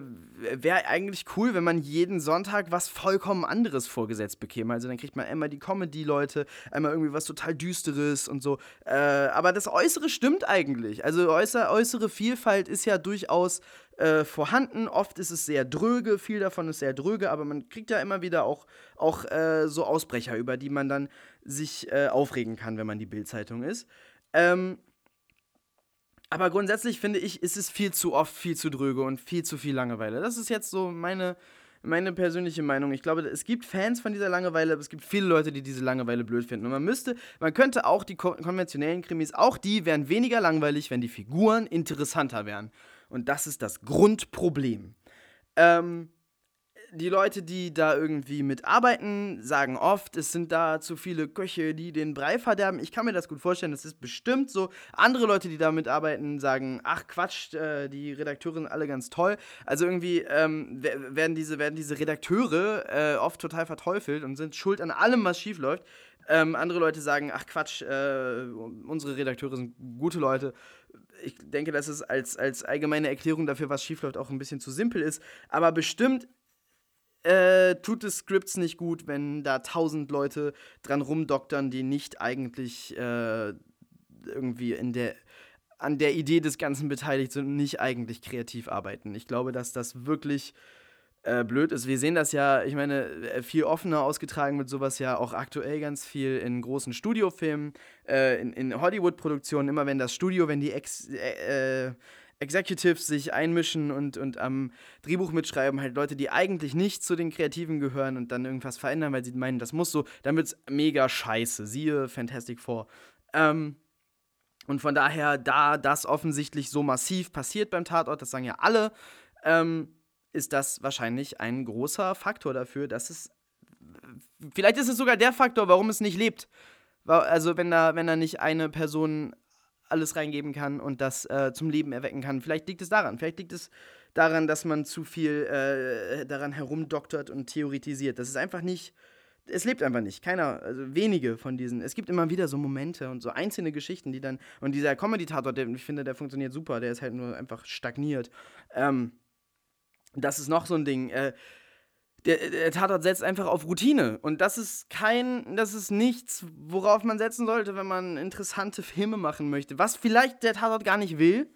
Wäre eigentlich cool, wenn man jeden Sonntag was vollkommen anderes vorgesetzt bekäme. Also dann kriegt man einmal die Comedy-Leute, einmal irgendwie was total Düsteres und so. Äh, aber das Äußere stimmt eigentlich. Also äußere, äußere Vielfalt ist ja durchaus äh, vorhanden. Oft ist es sehr dröge, viel davon ist sehr dröge, aber man kriegt ja immer wieder auch, auch äh, so Ausbrecher, über die man dann sich äh, aufregen kann, wenn man die Bildzeitung ist. Ähm, aber grundsätzlich finde ich, ist es viel zu oft viel zu dröge und viel zu viel Langeweile. Das ist jetzt so meine, meine persönliche Meinung. Ich glaube, es gibt Fans von dieser Langeweile, aber es gibt viele Leute, die diese Langeweile blöd finden. Und man müsste, man könnte auch die konventionellen Krimis, auch die wären weniger langweilig, wenn die Figuren interessanter wären. Und das ist das Grundproblem. Ähm, die Leute, die da irgendwie mitarbeiten, sagen oft, es sind da zu viele Köche, die den Brei verderben. Ich kann mir das gut vorstellen, das ist bestimmt so. Andere Leute, die da mitarbeiten, sagen, ach Quatsch, äh, die Redakteure sind alle ganz toll. Also irgendwie ähm, werden, diese, werden diese Redakteure äh, oft total verteufelt und sind schuld an allem, was schief läuft. Ähm, andere Leute sagen, ach Quatsch, äh, unsere Redakteure sind gute Leute. Ich denke, dass es als, als allgemeine Erklärung dafür, was schiefläuft, auch ein bisschen zu simpel ist. Aber bestimmt äh, tut es Scripts nicht gut, wenn da tausend Leute dran rumdoktern, die nicht eigentlich äh, irgendwie in der, an der Idee des Ganzen beteiligt sind und nicht eigentlich kreativ arbeiten. Ich glaube, dass das wirklich äh, blöd ist. Wir sehen das ja, ich meine, äh, viel offener ausgetragen wird sowas ja auch aktuell ganz viel in großen Studiofilmen, äh, in, in Hollywood-Produktionen, immer wenn das Studio, wenn die Ex äh, Executives sich einmischen und, und am Drehbuch mitschreiben, halt Leute, die eigentlich nicht zu den Kreativen gehören und dann irgendwas verändern, weil sie meinen, das muss so, dann wird es mega scheiße. Siehe Fantastic Four. Ähm, und von daher, da das offensichtlich so massiv passiert beim Tatort, das sagen ja alle, ähm, ist das wahrscheinlich ein großer Faktor dafür, dass es. Vielleicht ist es sogar der Faktor, warum es nicht lebt. Also, wenn da, wenn da nicht eine Person alles reingeben kann und das äh, zum Leben erwecken kann. Vielleicht liegt es daran. Vielleicht liegt es daran, dass man zu viel äh, daran herumdoktert und theoretisiert. Das ist einfach nicht. Es lebt einfach nicht. Keiner, also wenige von diesen. Es gibt immer wieder so Momente und so einzelne Geschichten, die dann. Und dieser Comedy-Tator, ich finde, der funktioniert super. Der ist halt nur einfach stagniert. Ähm, das ist noch so ein Ding. Äh, der, der Tatort setzt einfach auf Routine. Und das ist kein, das ist nichts, worauf man setzen sollte, wenn man interessante Filme machen möchte. Was vielleicht der Tatort gar nicht will.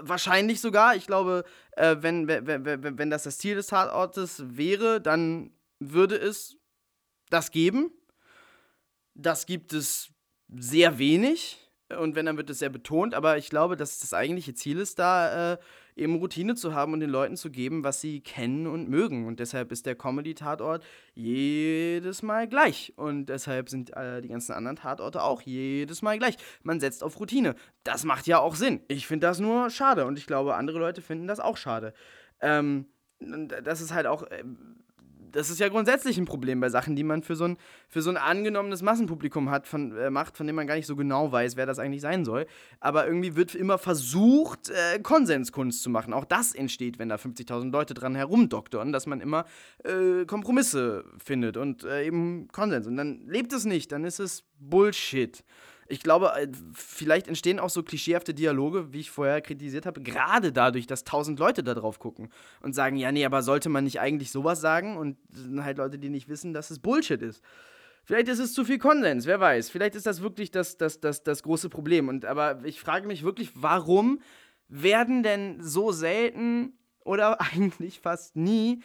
Wahrscheinlich sogar. Ich glaube, äh, wenn, wenn, wenn das das Ziel des Tatortes wäre, dann würde es das geben. Das gibt es sehr wenig. Und wenn, dann wird es sehr betont. Aber ich glaube, dass das eigentliche Ziel ist, da äh, eben Routine zu haben und den Leuten zu geben, was sie kennen und mögen. Und deshalb ist der Comedy-Tatort jedes Mal gleich. Und deshalb sind äh, die ganzen anderen Tatorte auch jedes Mal gleich. Man setzt auf Routine. Das macht ja auch Sinn. Ich finde das nur schade und ich glaube, andere Leute finden das auch schade. Ähm, das ist halt auch. Äh, das ist ja grundsätzlich ein Problem bei Sachen, die man für so ein, für so ein angenommenes Massenpublikum hat, von, äh, macht, von dem man gar nicht so genau weiß, wer das eigentlich sein soll. Aber irgendwie wird immer versucht, äh, Konsenskunst zu machen. Auch das entsteht, wenn da 50.000 Leute dran herumdoktern, dass man immer äh, Kompromisse findet und äh, eben Konsens. Und dann lebt es nicht, dann ist es Bullshit ich glaube, äh, vielleicht entstehen auch so klischeehafte Dialoge, wie ich vorher kritisiert habe, gerade dadurch, dass tausend Leute da drauf gucken und sagen, ja, nee, aber sollte man nicht eigentlich sowas sagen? Und sind halt Leute, die nicht wissen, dass es Bullshit ist. Vielleicht ist es zu viel Konsens, wer weiß. Vielleicht ist das wirklich das, das, das, das große Problem. Und aber ich frage mich wirklich, warum werden denn so selten oder [laughs] eigentlich fast nie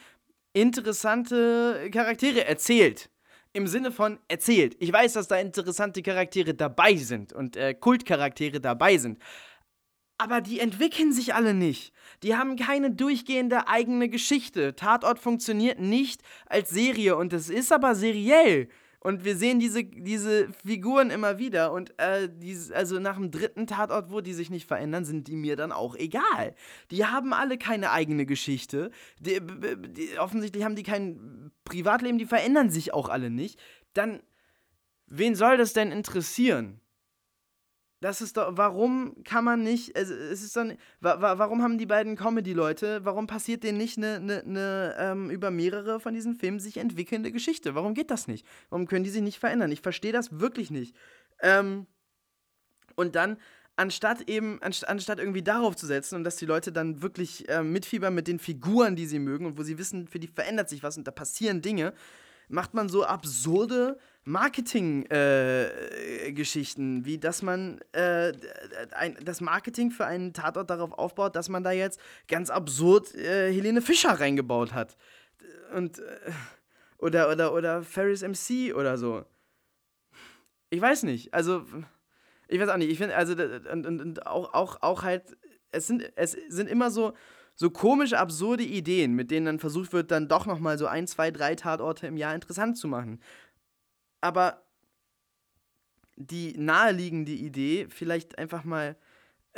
interessante Charaktere erzählt? Im Sinne von erzählt. Ich weiß, dass da interessante Charaktere dabei sind und äh, Kultcharaktere dabei sind. Aber die entwickeln sich alle nicht. Die haben keine durchgehende eigene Geschichte. Tatort funktioniert nicht als Serie und es ist aber seriell. Und wir sehen diese, diese Figuren immer wieder. Und äh, dieses, also nach dem dritten Tatort, wo die sich nicht verändern, sind die mir dann auch egal. Die haben alle keine eigene Geschichte. Die, die, offensichtlich haben die kein Privatleben, die verändern sich auch alle nicht. Dann, wen soll das denn interessieren? Das ist doch, warum kann man nicht, es ist dann, wa, wa, warum haben die beiden Comedy-Leute, warum passiert denen nicht eine, eine, eine ähm, über mehrere von diesen Filmen sich entwickelnde Geschichte? Warum geht das nicht? Warum können die sich nicht verändern? Ich verstehe das wirklich nicht. Ähm, und dann, anstatt eben, anst anstatt irgendwie darauf zu setzen und dass die Leute dann wirklich äh, mitfiebern mit den Figuren, die sie mögen und wo sie wissen, für die verändert sich was und da passieren Dinge, macht man so absurde Marketing-Geschichten, äh, wie dass man äh, ein, das Marketing für einen Tatort darauf aufbaut, dass man da jetzt ganz absurd äh, Helene Fischer reingebaut hat. Und äh, oder, oder, oder Ferris MC oder so. Ich weiß nicht. Also, ich weiß auch nicht. Ich finde, also, und, und, und auch, auch, auch halt, es sind, es sind immer so, so komische, absurde Ideen, mit denen dann versucht wird, dann doch nochmal so ein, zwei, drei Tatorte im Jahr interessant zu machen. Aber die naheliegende Idee, vielleicht einfach mal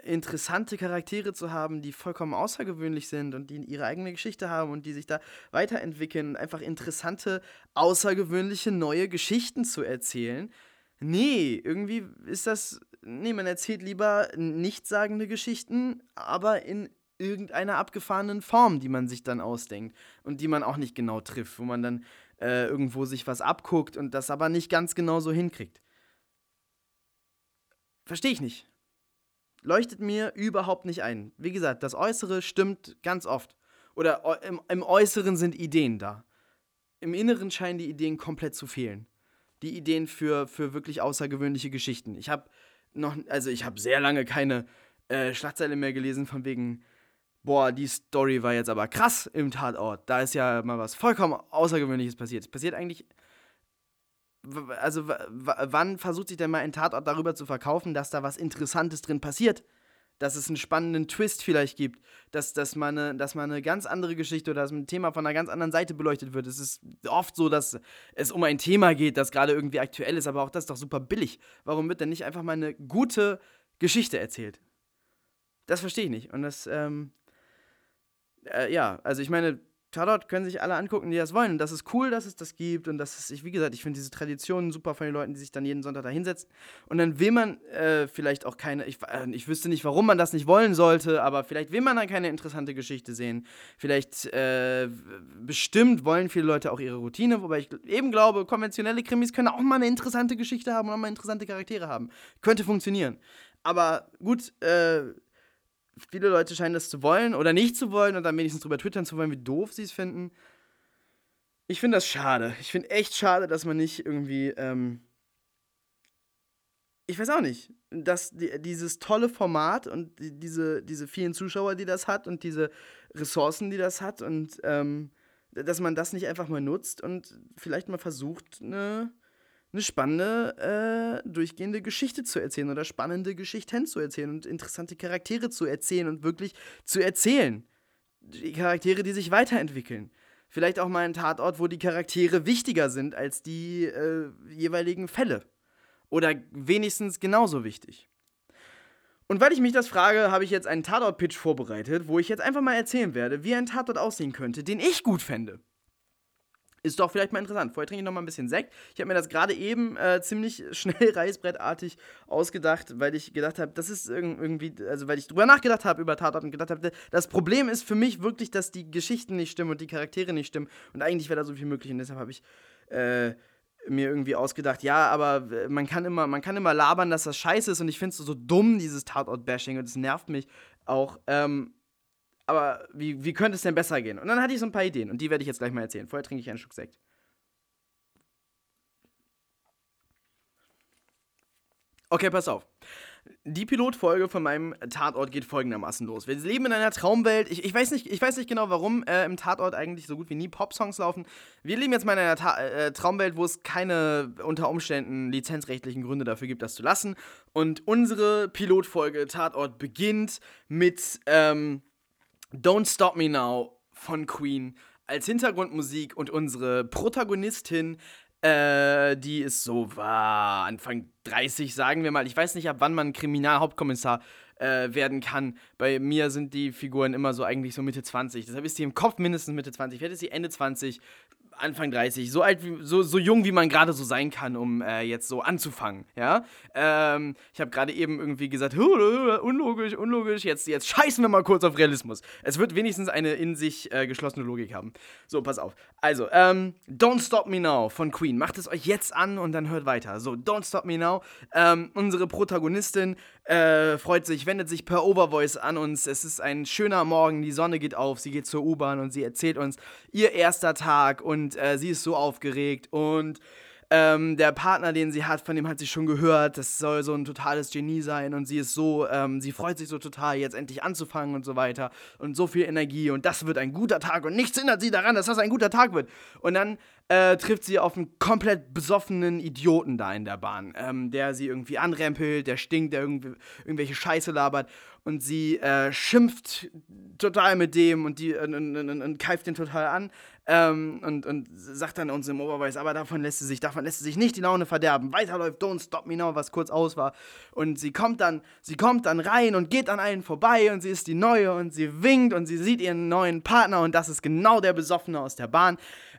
interessante Charaktere zu haben, die vollkommen außergewöhnlich sind und die ihre eigene Geschichte haben und die sich da weiterentwickeln, einfach interessante, außergewöhnliche neue Geschichten zu erzählen. Nee, irgendwie ist das. Nee, man erzählt lieber nichtssagende Geschichten, aber in irgendeiner abgefahrenen Form, die man sich dann ausdenkt und die man auch nicht genau trifft, wo man dann äh, irgendwo sich was abguckt und das aber nicht ganz genau so hinkriegt. Verstehe ich nicht leuchtet mir überhaupt nicht ein. Wie gesagt, das Äußere stimmt ganz oft. Oder im, im Äußeren sind Ideen da. Im Inneren scheinen die Ideen komplett zu fehlen. Die Ideen für, für wirklich außergewöhnliche Geschichten. Ich habe noch, also ich habe sehr lange keine äh, Schlagzeile mehr gelesen von wegen, boah, die Story war jetzt aber krass im Tatort. Da ist ja mal was vollkommen Außergewöhnliches passiert. Es passiert eigentlich also wann versucht sich denn mal ein Tatort darüber zu verkaufen, dass da was Interessantes drin passiert? Dass es einen spannenden Twist vielleicht gibt, dass, dass, man eine, dass man eine ganz andere Geschichte oder dass ein Thema von einer ganz anderen Seite beleuchtet wird. Es ist oft so, dass es um ein Thema geht, das gerade irgendwie aktuell ist, aber auch das ist doch super billig. Warum wird denn nicht einfach mal eine gute Geschichte erzählt? Das verstehe ich nicht. Und das, ähm, äh, ja, also ich meine, Tatort können sich alle angucken, die das wollen. Und das ist cool, dass es das gibt. Und das ist, wie gesagt, ich finde diese Traditionen super von den Leuten, die sich dann jeden Sonntag da hinsetzen. Und dann will man äh, vielleicht auch keine, ich, äh, ich wüsste nicht, warum man das nicht wollen sollte, aber vielleicht will man dann keine interessante Geschichte sehen. Vielleicht, äh, bestimmt wollen viele Leute auch ihre Routine, wobei ich eben glaube, konventionelle Krimis können auch mal eine interessante Geschichte haben und auch mal interessante Charaktere haben. Könnte funktionieren. Aber gut, äh, viele Leute scheinen das zu wollen oder nicht zu wollen und dann wenigstens drüber twittern zu wollen, wie doof sie es finden. Ich finde das schade. Ich finde echt schade, dass man nicht irgendwie, ähm ich weiß auch nicht, dass die, dieses tolle Format und die, diese, diese vielen Zuschauer, die das hat und diese Ressourcen, die das hat und ähm, dass man das nicht einfach mal nutzt und vielleicht mal versucht, eine eine spannende, äh, durchgehende Geschichte zu erzählen oder spannende Geschichten zu erzählen und interessante Charaktere zu erzählen und wirklich zu erzählen. Die Charaktere, die sich weiterentwickeln. Vielleicht auch mal ein Tatort, wo die Charaktere wichtiger sind als die äh, jeweiligen Fälle. Oder wenigstens genauso wichtig. Und weil ich mich das frage, habe ich jetzt einen Tatort-Pitch vorbereitet, wo ich jetzt einfach mal erzählen werde, wie ein Tatort aussehen könnte, den ich gut fände. Ist doch vielleicht mal interessant. Vorher trinke ich noch mal ein bisschen Sekt. Ich habe mir das gerade eben äh, ziemlich [laughs] schnell reißbrettartig ausgedacht, weil ich gedacht habe, das ist irgendwie, also weil ich drüber nachgedacht habe über Tatort und gedacht habe, das Problem ist für mich wirklich, dass die Geschichten nicht stimmen und die Charaktere nicht stimmen und eigentlich wäre da so viel möglich und deshalb habe ich äh, mir irgendwie ausgedacht, ja, aber man kann immer, man kann immer labern, dass das scheiße ist und ich finde es so dumm, dieses Tatort-Bashing und es nervt mich auch. Ähm, aber wie, wie könnte es denn besser gehen? Und dann hatte ich so ein paar Ideen und die werde ich jetzt gleich mal erzählen. Vorher trinke ich einen Schluck Sekt. Okay, pass auf. Die Pilotfolge von meinem Tatort geht folgendermaßen los. Wir leben in einer Traumwelt. Ich, ich, weiß, nicht, ich weiß nicht genau, warum äh, im Tatort eigentlich so gut wie nie Popsongs laufen. Wir leben jetzt mal in einer Ta äh, Traumwelt, wo es keine unter Umständen lizenzrechtlichen Gründe dafür gibt, das zu lassen. Und unsere Pilotfolge Tatort beginnt mit ähm, Don't Stop Me Now von Queen als Hintergrundmusik und unsere Protagonistin, äh, die ist so war Anfang 30, sagen wir mal. Ich weiß nicht, ab wann man Kriminalhauptkommissar äh, werden kann. Bei mir sind die Figuren immer so eigentlich so Mitte 20. Deshalb ist sie im Kopf mindestens Mitte 20. Vielleicht ist sie Ende 20, Anfang 30, so alt, wie, so, so jung, wie man gerade so sein kann, um äh, jetzt so anzufangen, ja. Ähm, ich habe gerade eben irgendwie gesagt, unlogisch, unlogisch, jetzt, jetzt scheißen wir mal kurz auf Realismus. Es wird wenigstens eine in sich äh, geschlossene Logik haben. So, pass auf. Also, ähm, Don't Stop Me Now von Queen. Macht es euch jetzt an und dann hört weiter. So, Don't Stop Me Now. Ähm, unsere Protagonistin äh, freut sich, wendet sich per Overvoice an uns. Es ist ein schöner Morgen, die Sonne geht auf, sie geht zur U-Bahn und sie erzählt uns ihr erster Tag und äh, sie ist so aufgeregt und ähm, der Partner, den sie hat, von dem hat sie schon gehört, das soll so ein totales Genie sein und sie ist so, ähm, sie freut sich so total, jetzt endlich anzufangen und so weiter und so viel Energie und das wird ein guter Tag und nichts hindert sie daran, dass das ein guter Tag wird. Und dann äh, trifft sie auf einen komplett besoffenen Idioten da in der Bahn, ähm, der sie irgendwie anrempelt, der stinkt, der irgendwie, irgendwelche Scheiße labert und sie äh, schimpft total mit dem und, die, und, und, und, und keift den total an. Ähm, und, und sagt dann uns im Oberweis, aber davon lässt sie sich, davon lässt sie sich nicht die Laune verderben. Weiterläuft, don't stop me now, was kurz aus war. Und sie kommt dann, sie kommt dann rein und geht an allen vorbei und sie ist die Neue und sie winkt und sie sieht ihren neuen Partner und das ist genau der Besoffene aus der Bahn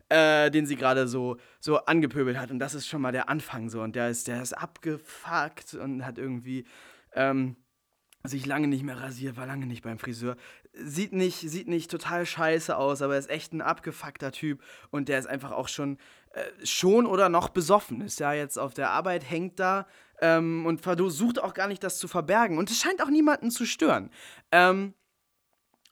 äh, den sie gerade so, so angepöbelt hat. Und das ist schon mal der Anfang so. Und der ist, der ist abgefuckt und hat irgendwie ähm, sich lange nicht mehr rasiert, war lange nicht beim Friseur. Sieht nicht, sieht nicht total scheiße aus, aber ist echt ein abgefuckter Typ. Und der ist einfach auch schon, äh, schon oder noch besoffen. Ist ja jetzt auf der Arbeit, hängt da ähm, und versucht auch gar nicht, das zu verbergen. Und es scheint auch niemanden zu stören. Ähm,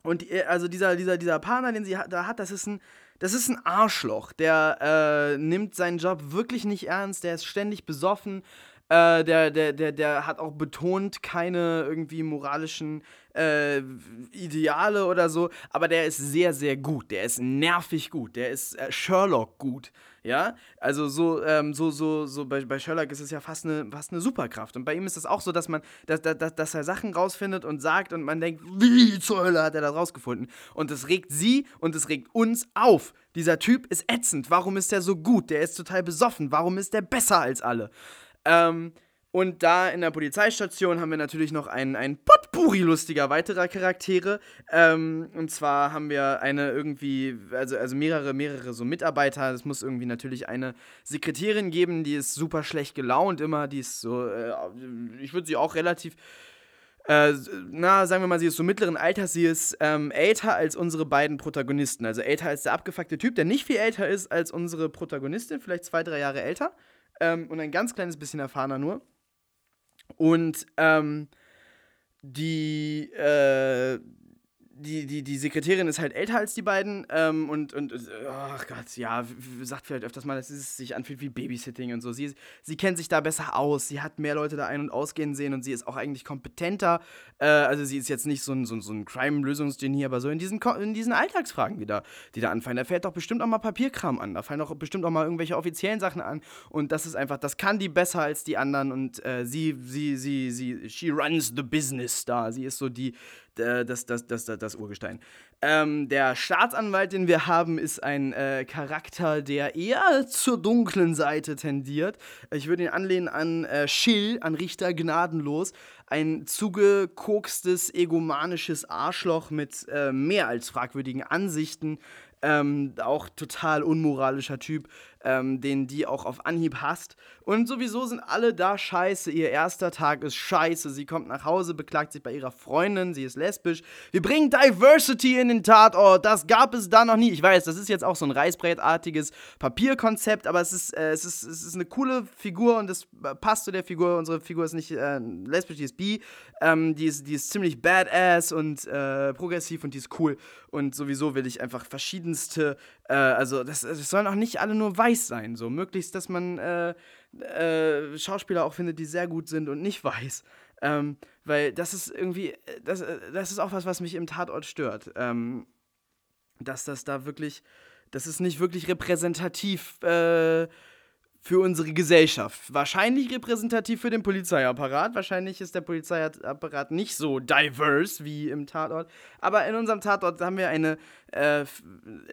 und äh, also dieser, dieser, dieser Partner, den sie da hat, das ist ein, das ist ein Arschloch. Der äh, nimmt seinen Job wirklich nicht ernst, der ist ständig besoffen. Äh, der, der, der, der hat auch betont keine irgendwie moralischen äh, Ideale oder so, aber der ist sehr, sehr gut. Der ist nervig gut. Der ist äh, Sherlock gut. Ja, also so, ähm, so, so, so bei, bei Sherlock ist es ja fast eine, fast eine Superkraft. Und bei ihm ist es auch so, dass man, dass, dass, dass er Sachen rausfindet und sagt und man denkt, wie zur Hölle hat er das rausgefunden? Und es regt sie und es regt uns auf. Dieser Typ ist ätzend. Warum ist der so gut? Der ist total besoffen. Warum ist der besser als alle? Ähm, und da in der Polizeistation haben wir natürlich noch einen, einen Potpourri lustiger weiterer Charaktere. Ähm, und zwar haben wir eine irgendwie, also, also mehrere, mehrere so Mitarbeiter. Es muss irgendwie natürlich eine Sekretärin geben, die ist super schlecht gelaunt immer. Die ist so, äh, ich würde sie auch relativ. Äh, na, sagen wir mal, sie ist so mittleren Alters, sie ist ähm, älter als unsere beiden Protagonisten. Also älter als der abgefuckte Typ, der nicht viel älter ist als unsere Protagonistin, vielleicht zwei, drei Jahre älter. Ähm, und ein ganz kleines bisschen erfahrener nur. Und ähm, die, äh, die, die, die Sekretärin ist halt älter als die beiden ähm, und, und, ach Gott, ja, sagt vielleicht öfters mal, dass es sich anfühlt wie Babysitting und so. Sie, sie kennt sich da besser aus, sie hat mehr Leute da ein- und ausgehen sehen und sie ist auch eigentlich kompetenter. Äh, also sie ist jetzt nicht so ein, so, so ein Crime-Lösungsgenie, aber so in diesen, in diesen Alltagsfragen, die da, die da anfallen. Da fällt doch bestimmt auch mal Papierkram an, da fallen doch bestimmt auch mal irgendwelche offiziellen Sachen an und das ist einfach, das kann die besser als die anderen und äh, sie, sie, sie, sie, she runs the business da. Sie ist so die, äh, das, das, das, das, das Urgestein. Ähm, der Staatsanwalt, den wir haben, ist ein äh, Charakter, der eher zur dunklen Seite tendiert. Ich würde ihn anlehnen an äh, Schill, an Richter Gnadenlos. Ein zugekokstes, egomanisches Arschloch mit äh, mehr als fragwürdigen Ansichten. Ähm, auch total unmoralischer Typ ähm, den die auch auf Anhieb hasst. Und sowieso sind alle da scheiße. Ihr erster Tag ist scheiße. Sie kommt nach Hause, beklagt sich bei ihrer Freundin, sie ist lesbisch. Wir bringen Diversity in den Tatort. Das gab es da noch nie. Ich weiß, das ist jetzt auch so ein Reißbrettartiges Papierkonzept, aber es ist, äh, es ist, es ist eine coole Figur und es passt zu der Figur. Unsere Figur ist nicht äh, lesbisch, die ist bi. Ähm, die, ist, die ist ziemlich badass und äh, progressiv und die ist cool. Und sowieso will ich einfach verschiedenste, äh, also das, das sollen auch nicht alle nur weiß weiß sein. So möglichst, dass man äh, äh, Schauspieler auch findet, die sehr gut sind und nicht weiß. Ähm, weil das ist irgendwie, das, das ist auch was, was mich im Tatort stört. Ähm, dass das da wirklich, das ist nicht wirklich repräsentativ äh, für unsere Gesellschaft. Wahrscheinlich repräsentativ für den Polizeiapparat. Wahrscheinlich ist der Polizeiapparat nicht so diverse wie im Tatort. Aber in unserem Tatort haben wir eine, äh,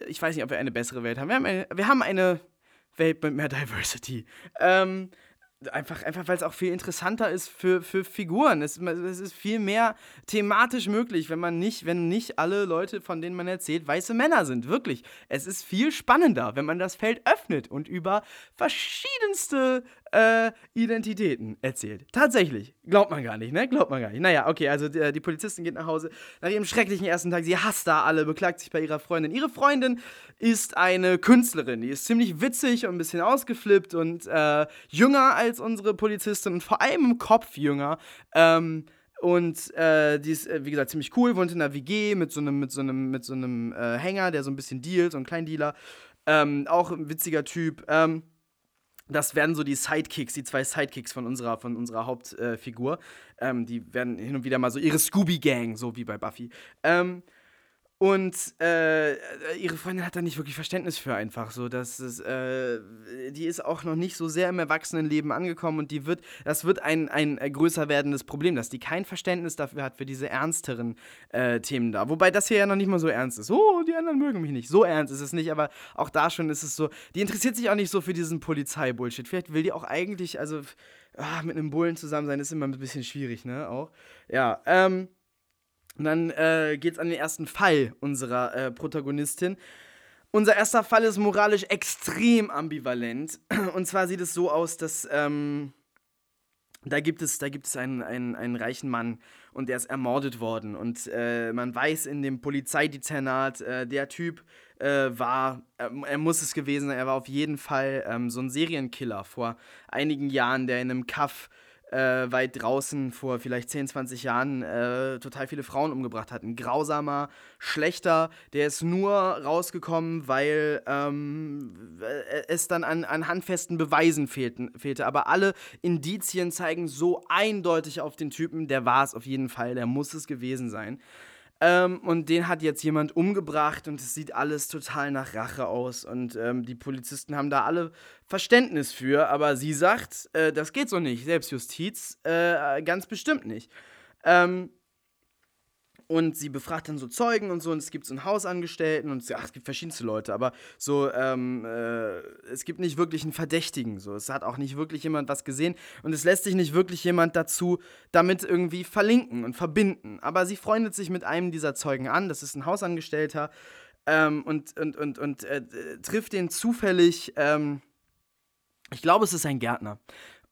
ich weiß nicht, ob wir eine bessere Welt haben. Wir haben eine, wir haben eine Welt mit mehr Diversity. Ähm, einfach, einfach weil es auch viel interessanter ist für, für Figuren. Es, es ist viel mehr thematisch möglich, wenn man nicht, wenn nicht alle Leute, von denen man erzählt, weiße Männer sind. Wirklich. Es ist viel spannender, wenn man das Feld öffnet und über verschiedenste äh, Identitäten erzählt. Tatsächlich. Glaubt man gar nicht, ne? Glaubt man gar nicht. Naja, okay, also die, die, Polizistin geht nach Hause nach ihrem schrecklichen ersten Tag. Sie hasst da alle, beklagt sich bei ihrer Freundin. Ihre Freundin ist eine Künstlerin. Die ist ziemlich witzig und ein bisschen ausgeflippt und äh, jünger als unsere Polizistin und vor allem im Kopf jünger. Ähm, und äh, die ist, äh, wie gesagt, ziemlich cool, wohnt in einer WG mit so einem, mit so einem, mit so einem äh, Hänger, der so ein bisschen dealt, so ein Kleindealer. Ähm, auch ein witziger Typ. Ähm, das werden so die Sidekicks, die zwei Sidekicks von unserer, von unserer Hauptfigur. Äh, ähm, die werden hin und wieder mal so ihre Scooby-Gang, so wie bei Buffy. Ähm, Und äh, ihre Freundin hat da nicht wirklich Verständnis für einfach so. Dass es, äh, die ist auch noch nicht so sehr im Erwachsenenleben angekommen und die wird, das wird ein, ein größer werdendes Problem, dass die kein Verständnis dafür hat, für diese ernsteren äh, Themen da. Wobei das hier ja noch nicht mal so ernst ist. Oh, die anderen mögen mich nicht. So ernst ist es nicht, aber auch da schon ist es so. Die interessiert sich auch nicht so für diesen Polizeibullshit. Vielleicht will die auch eigentlich, also ah, mit einem Bullen zusammen sein, ist immer ein bisschen schwierig, ne? Auch. Ja, ähm. Und dann äh, geht es an den ersten Fall unserer äh, Protagonistin. Unser erster Fall ist moralisch extrem ambivalent. [clears throat] Und zwar sieht es so aus, dass ähm, da gibt es, da gibt es einen, einen, einen reichen Mann und der ist ermordet worden. Und äh, man weiß in dem Polizeidezernat, äh, der Typ äh, war, er muss es gewesen sein, er war auf jeden Fall ähm, so ein Serienkiller vor einigen Jahren, der in einem Kaff äh, weit draußen vor vielleicht 10, 20 Jahren äh, total viele Frauen umgebracht hat. Ein grausamer, schlechter, der ist nur rausgekommen, weil ähm, äh, es dann an, an handfesten Beweisen fehlten, fehlte. Aber alle Indizien zeigen so eindeutig auf den Typen, der war es auf jeden Fall, der muss es gewesen sein. Ähm, und den hat jetzt jemand umgebracht und es sieht alles total nach Rache aus. Und ähm, die Polizisten haben da alle Verständnis für, aber sie sagt, äh, das geht so nicht, Selbstjustiz, äh, ganz bestimmt nicht. Ähm, und sie befragt dann so Zeugen und so und es gibt so einen Hausangestellten und ach, es gibt verschiedenste Leute, aber so, ähm, äh, es gibt nicht wirklich einen Verdächtigen, so, es hat auch nicht wirklich jemand was gesehen und es lässt sich nicht wirklich jemand dazu damit irgendwie verlinken und verbinden, aber sie freundet sich mit einem dieser Zeugen an, das ist ein Hausangestellter ähm, und, und, und, und äh, trifft den zufällig, ähm, ich glaube, es ist ein Gärtner.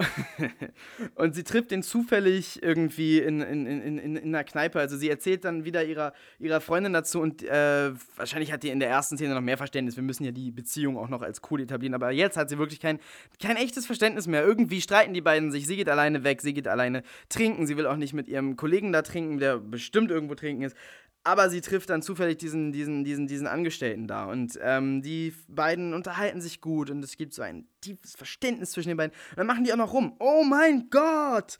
[laughs] und sie trifft den zufällig irgendwie in, in, in, in, in einer Kneipe. Also sie erzählt dann wieder ihrer, ihrer Freundin dazu und äh, wahrscheinlich hat die in der ersten Szene noch mehr Verständnis. Wir müssen ja die Beziehung auch noch als cool etablieren. Aber jetzt hat sie wirklich kein, kein echtes Verständnis mehr. Irgendwie streiten die beiden sich. Sie geht alleine weg, sie geht alleine trinken. Sie will auch nicht mit ihrem Kollegen da trinken, der bestimmt irgendwo trinken ist. Aber sie trifft dann zufällig diesen, diesen, diesen, diesen Angestellten da. Und ähm, die beiden unterhalten sich gut und es gibt so ein tiefes Verständnis zwischen den beiden. Und dann machen die auch noch rum. Oh mein Gott!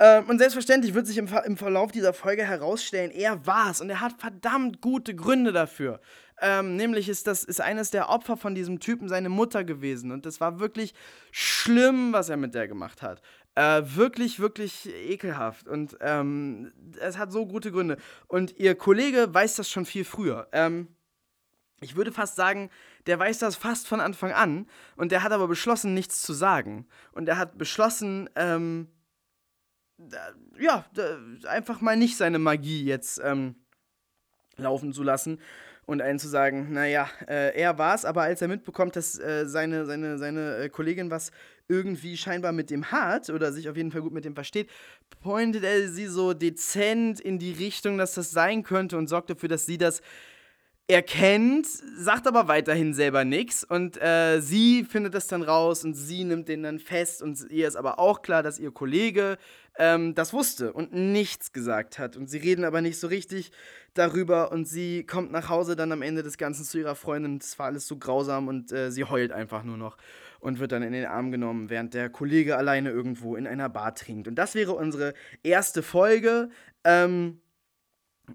Ähm, und selbstverständlich wird sich im, im Verlauf dieser Folge herausstellen, er war es und er hat verdammt gute Gründe dafür. Ähm, nämlich ist das ist eines der Opfer von diesem Typen seine Mutter gewesen und das war wirklich schlimm, was er mit der gemacht hat. Äh, wirklich, wirklich ekelhaft. Und ähm, es hat so gute Gründe. Und ihr Kollege weiß das schon viel früher. Ähm, ich würde fast sagen, der weiß das fast von Anfang an. Und der hat aber beschlossen, nichts zu sagen. Und er hat beschlossen, ähm, ja, einfach mal nicht seine Magie jetzt ähm, laufen zu lassen und einen zu sagen, naja, äh, er war es, aber als er mitbekommt, dass äh, seine, seine, seine äh, Kollegin was irgendwie scheinbar mit dem hat oder sich auf jeden Fall gut mit dem versteht, pointet er sie so dezent in die Richtung, dass das sein könnte und sorgt dafür, dass sie das erkennt, sagt aber weiterhin selber nichts und äh, sie findet das dann raus und sie nimmt den dann fest und ihr ist aber auch klar, dass ihr Kollege ähm, das wusste und nichts gesagt hat und sie reden aber nicht so richtig darüber und sie kommt nach Hause dann am Ende des Ganzen zu ihrer Freundin, es war alles so grausam und äh, sie heult einfach nur noch und wird dann in den Arm genommen, während der Kollege alleine irgendwo in einer Bar trinkt. Und das wäre unsere erste Folge. Ähm,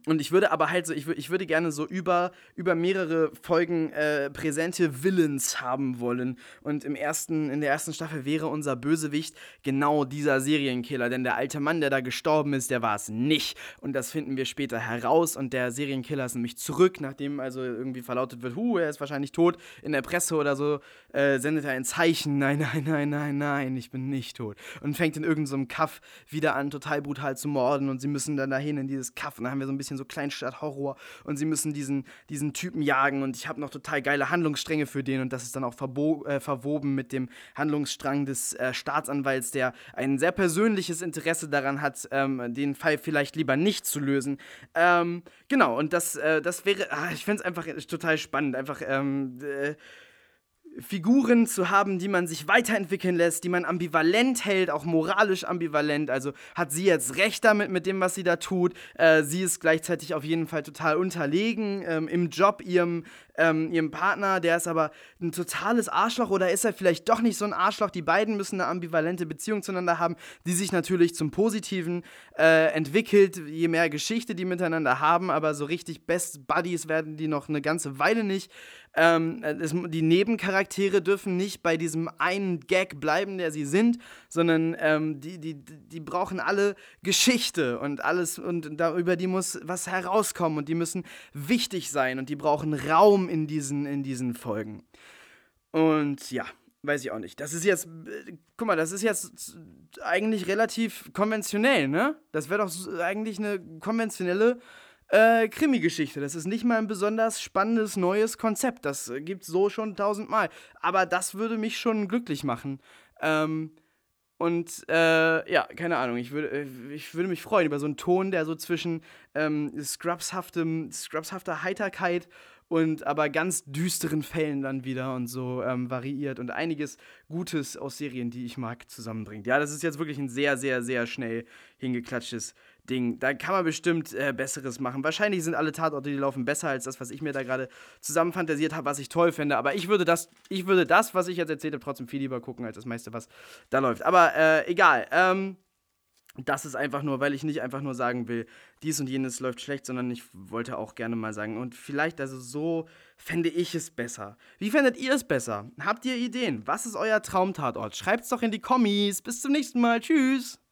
und ich würde aber halt so, ich, ich würde gerne so über, über mehrere Folgen äh, präsente Villains haben wollen. Und im ersten, in der ersten Staffel wäre unser Bösewicht genau dieser Serienkiller. Denn der alte Mann, der da gestorben ist, der war es nicht. Und das finden wir später heraus. Und der Serienkiller ist nämlich zurück, nachdem also irgendwie verlautet wird, hu, er ist wahrscheinlich tot. In der Presse oder so äh, sendet er ein Zeichen. Nein, nein, nein, nein, nein, ich bin nicht tot. Und fängt in irgendeinem so Kaff wieder an, total brutal zu morden. Und sie müssen dann dahin in dieses Kaff. Und da haben wir so ein bisschen so Kleinstadt-Horror und sie müssen diesen, diesen Typen jagen und ich habe noch total geile Handlungsstränge für den und das ist dann auch äh, verwoben mit dem Handlungsstrang des äh, Staatsanwalts, der ein sehr persönliches Interesse daran hat, ähm, den Fall vielleicht lieber nicht zu lösen. Ähm, genau, und das, äh, das wäre, ach, ich fände es einfach total spannend, einfach, ähm, äh, Figuren zu haben, die man sich weiterentwickeln lässt, die man ambivalent hält, auch moralisch ambivalent. Also hat sie jetzt recht damit mit dem, was sie da tut. Äh, sie ist gleichzeitig auf jeden Fall total unterlegen ähm, im Job ihrem, ähm, ihrem Partner. Der ist aber ein totales Arschloch oder ist er vielleicht doch nicht so ein Arschloch? Die beiden müssen eine ambivalente Beziehung zueinander haben, die sich natürlich zum Positiven äh, entwickelt, je mehr Geschichte die miteinander haben. Aber so richtig Best Buddies werden die noch eine ganze Weile nicht. Ähm, es, die Nebencharaktere dürfen nicht bei diesem einen Gag bleiben, der sie sind, sondern ähm, die, die, die brauchen alle Geschichte und alles und da, über die muss was herauskommen und die müssen wichtig sein und die brauchen Raum in diesen, in diesen Folgen. Und ja, weiß ich auch nicht. Das ist jetzt, äh, guck mal, das ist jetzt eigentlich relativ konventionell, ne? Das wäre doch eigentlich eine konventionelle äh, Krimi-Geschichte. Das ist nicht mal ein besonders spannendes neues Konzept. Das äh, gibt es so schon tausendmal. Aber das würde mich schon glücklich machen. Ähm, und äh, ja, keine Ahnung, ich würde, äh, ich würde mich freuen über so einen Ton, der so zwischen ähm, scrubshaftem, scrubshafter Heiterkeit und aber ganz düsteren Fällen dann wieder und so ähm, variiert und einiges Gutes aus Serien, die ich mag, zusammenbringt. Ja, das ist jetzt wirklich ein sehr, sehr, sehr schnell hingeklatschtes Ding. Da kann man bestimmt äh, Besseres machen. Wahrscheinlich sind alle Tatorte, die laufen, besser als das, was ich mir da gerade zusammenfantasiert habe, was ich toll finde. Aber ich würde das, ich würde das, was ich jetzt erzählt habe, trotzdem viel lieber gucken, als das meiste, was da läuft. Aber äh, egal. Ähm, das ist einfach nur, weil ich nicht einfach nur sagen will, dies und jenes läuft schlecht, sondern ich wollte auch gerne mal sagen, und vielleicht, also so fände ich es besser. Wie fändet ihr es besser? Habt ihr Ideen? Was ist euer Traumtatort? Schreibt es doch in die Kommis. Bis zum nächsten Mal. Tschüss.